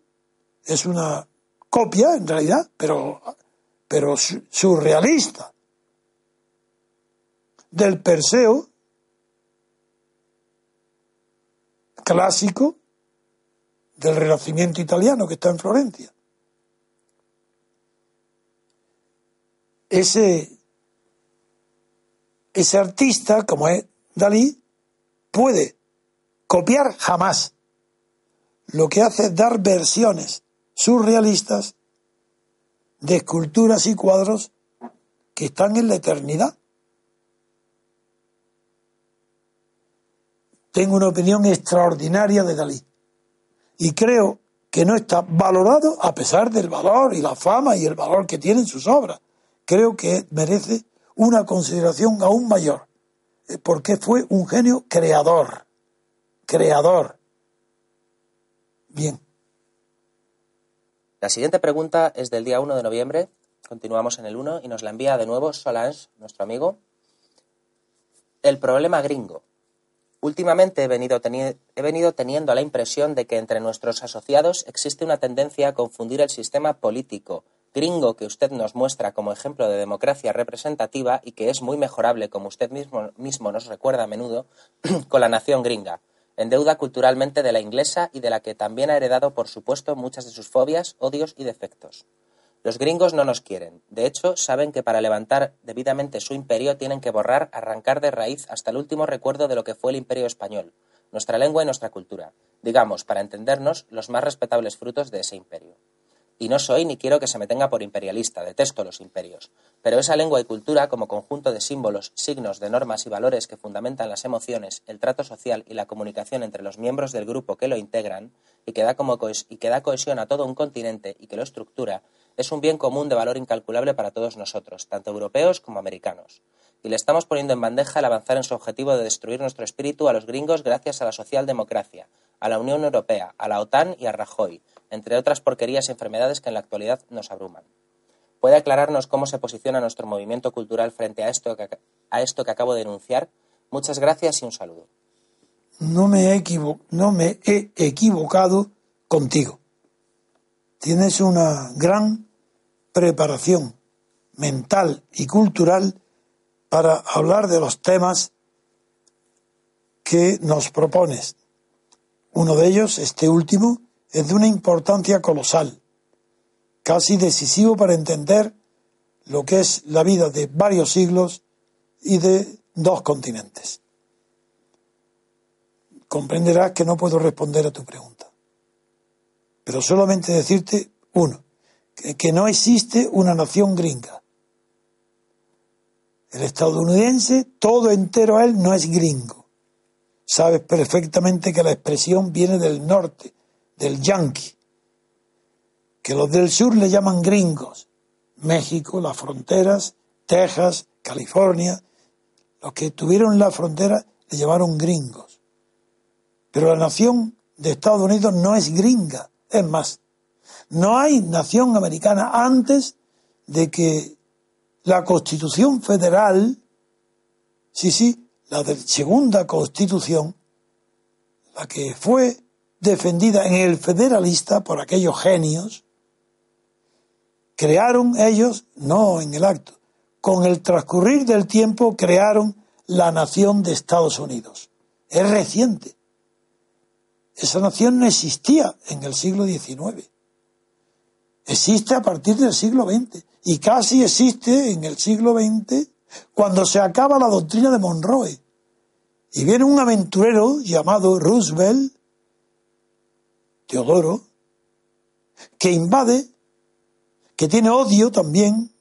es una copia, en realidad, pero, pero surrealista del Perseo clásico del Renacimiento italiano que está en Florencia. Ese, ese artista, como es Dalí, puede copiar jamás. Lo que hace es dar versiones surrealistas de esculturas y cuadros que están en la eternidad. Tengo una opinión extraordinaria de Dalí y creo que no está valorado a pesar del valor y la fama y el valor que tienen sus obras. Creo que merece una consideración aún mayor, porque fue un genio creador, creador. Bien. La siguiente pregunta es del día 1 de noviembre. Continuamos en el 1 y nos la envía de nuevo Solange, nuestro amigo. El problema gringo. Últimamente he venido, he venido, teniendo la impresión de que entre nuestros asociados existe una tendencia a confundir el sistema político gringo que usted nos muestra como ejemplo de democracia representativa y que es muy mejorable, como usted mismo, mismo nos recuerda a menudo, con la nación gringa en deuda culturalmente de la inglesa y de la que también ha heredado, por supuesto, muchas de sus fobias, odios y defectos. Los gringos no nos quieren. De hecho, saben que para levantar debidamente su imperio tienen que borrar, arrancar de raíz hasta el último recuerdo de lo que fue el imperio español, nuestra lengua y nuestra cultura. Digamos, para entendernos, los más respetables frutos de ese imperio. Y no soy ni quiero que se me tenga por imperialista, detesto los imperios. Pero esa lengua y cultura, como conjunto de símbolos, signos, de normas y valores que fundamentan las emociones, el trato social y la comunicación entre los miembros del grupo que lo integran, y que da, como cohesión a todo un continente y que lo estructura, es un bien común de valor incalculable para todos nosotros, tanto europeos como americanos. Y le estamos poniendo en bandeja el avanzar en su objetivo de destruir nuestro espíritu a los gringos gracias a la socialdemocracia, a la Unión Europea, a la OTAN y a Rajoy, entre otras porquerías y enfermedades que en la actualidad nos abruman. ¿Puede aclararnos cómo se posiciona nuestro movimiento cultural frente a esto que, a esto que acabo de denunciar? Muchas gracias y un saludo. No me he, no me he equivocado contigo. Tienes una gran preparación mental y cultural para hablar de los temas que nos propones. Uno de ellos, este último, es de una importancia colosal, casi decisivo para entender lo que es la vida de varios siglos y de dos continentes. Comprenderás que no puedo responder a tu pregunta, pero solamente decirte, uno, que, no existe una nación gringa. El estadounidense, todo entero a él, no es gringo. Sabes perfectamente que la expresión viene del norte, del yankee, que los del sur le llaman gringos. México, las fronteras, Texas, California, los que tuvieron la frontera le llamaron gringos. Pero la nación de Estados Unidos no es gringa. Es más, no hay nación americana antes de que la Constitución Federal, sí, sí, la segunda Constitución, la que fue defendida en el federalista por aquellos genios, crearon ellos, no en el acto, con el transcurrir del tiempo crearon la nación de Estados Unidos. Es reciente. Esa nación no existía en el siglo XIX. Existe a partir del siglo XX y casi existe en el siglo XX cuando se acaba la doctrina de Monroe. Y viene un aventurero llamado Roosevelt Teodoro, que invade, que tiene odio también,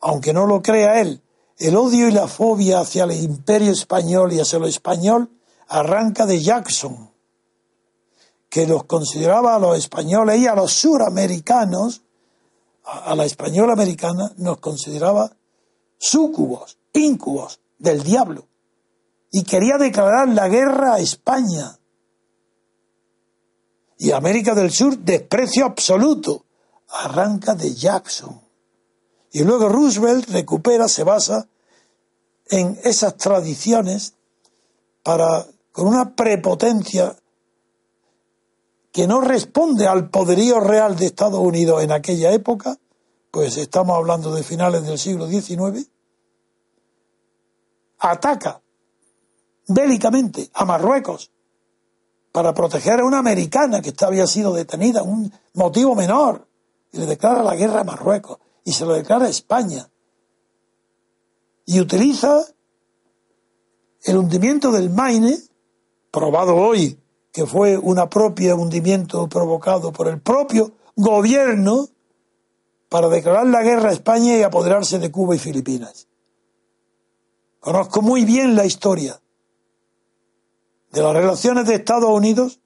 aunque no lo crea él, el odio y la fobia hacia el imperio español y hacia lo español arranca de Jackson, que los consideraba a los españoles y a los suramericanos, a la española americana, nos consideraba súcubos, íncubos del diablo, y quería declarar la guerra a España y América del Sur desprecio absoluto. Arranca de Jackson. Y luego Roosevelt recupera, se basa en esas tradiciones para, con una prepotencia que no responde al poderío real de Estados Unidos en aquella época, pues estamos hablando de finales del siglo XIX, ataca bélicamente a Marruecos para proteger a una americana que había sido detenida, un motivo menor, y le declara la guerra a Marruecos y se lo declara a España. Y utiliza el hundimiento del Maine, probado hoy que fue un propio hundimiento provocado por el propio gobierno, para declarar la guerra a España y apoderarse de Cuba y Filipinas. Conozco muy bien la historia de las relaciones de Estados Unidos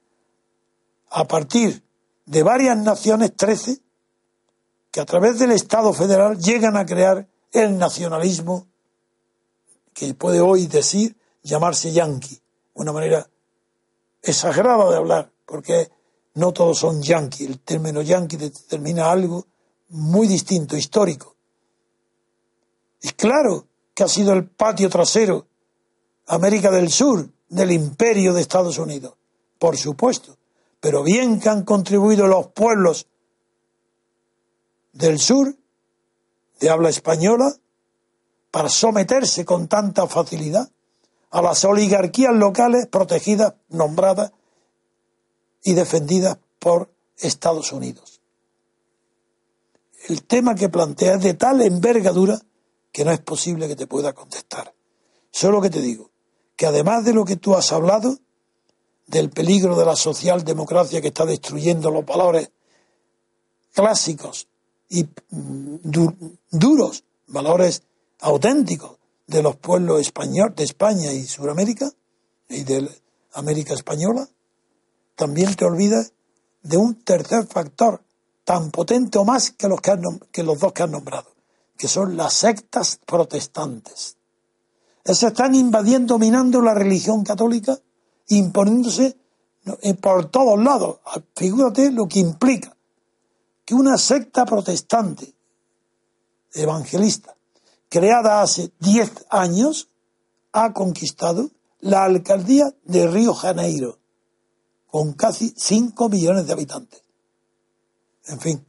a partir de varias naciones, 13, que a través del Estado federal llegan a crear el nacionalismo que puede hoy decir llamarse yanqui, una manera exagerada de hablar, porque no todos son yanqui, el término yanqui determina algo muy distinto, histórico. Y claro que ha sido el patio trasero América del Sur, del imperio de Estados Unidos, por supuesto, pero bien que han contribuido los pueblos del sur, de habla española, para someterse con tanta facilidad a las oligarquías locales protegidas, nombradas y defendidas por Estados Unidos. el tema que plantea es de tal envergadura que no es posible que te pueda contestar. Solo que te digo que además de lo que tú has hablado, del peligro de la socialdemocracia que está destruyendo los valores clásicos y mm, duros, valores auténticos de los pueblos españoles de España y Sudamérica y de América Española, también te olvidas de un tercer factor tan potente o más que los, que, los dos que has nombrado, que son las sectas protestantes. Esas están invadiendo, dominando la religión católica, imponiéndose eh, por todos lados. Figúrate lo que implica que una secta protestante evangelista creada hace 10 años ha conquistado la alcaldía de Río Janeiro con casi 5 millones de habitantes. En fin,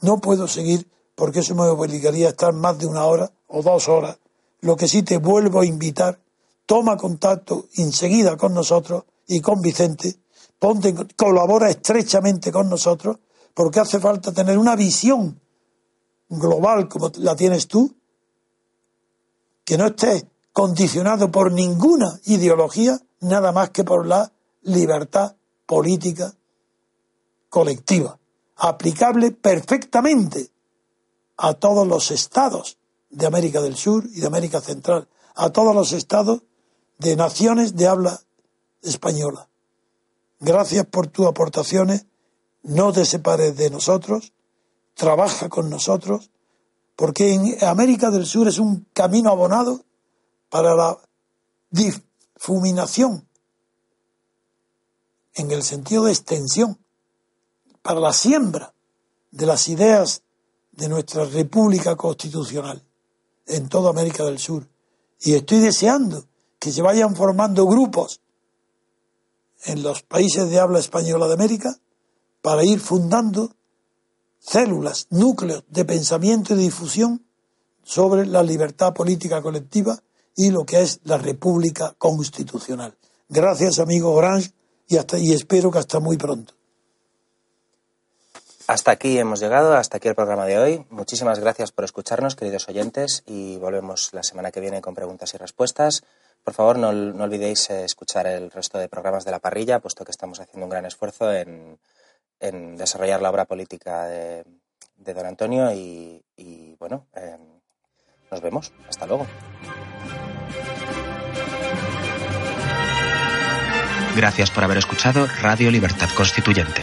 no puedo seguir porque eso me obligaría a estar más de una hora o dos horas. Lo que sí te vuelvo a invitar, toma contacto enseguida con nosotros y con Vicente, ponte, colabora estrechamente con nosotros, porque hace falta tener una visión global como la tienes tú, que no esté condicionado por ninguna ideología, nada más que por la libertad política colectiva aplicable perfectamente a todos los estados de América del Sur y de América Central, a todos los estados de naciones de habla española. Gracias por tus aportaciones, no te separes de nosotros, trabaja con nosotros, porque en América del Sur es un camino abonado para la difuminación, en el sentido de extensión para la siembra de las ideas de nuestra República Constitucional en toda América del Sur. Y estoy deseando que se vayan formando grupos en los países de habla española de América para ir fundando células, núcleos de pensamiento y difusión sobre la libertad política colectiva y lo que es la República Constitucional. Gracias, amigo Orange, y, hasta, y espero que hasta muy pronto. Hasta aquí hemos llegado, hasta aquí el programa de hoy. Muchísimas gracias por escucharnos, queridos oyentes, y volvemos la semana que viene con preguntas y respuestas. Por favor, no, olvidéis eh, escuchar el resto de programas de la parrilla, puesto que estamos haciendo un gran esfuerzo en, desarrollar la obra política de, don Antonio y, bueno, em, nos vemos. Hasta luego. Gracias por haber escuchado Radio Libertad Constituyente.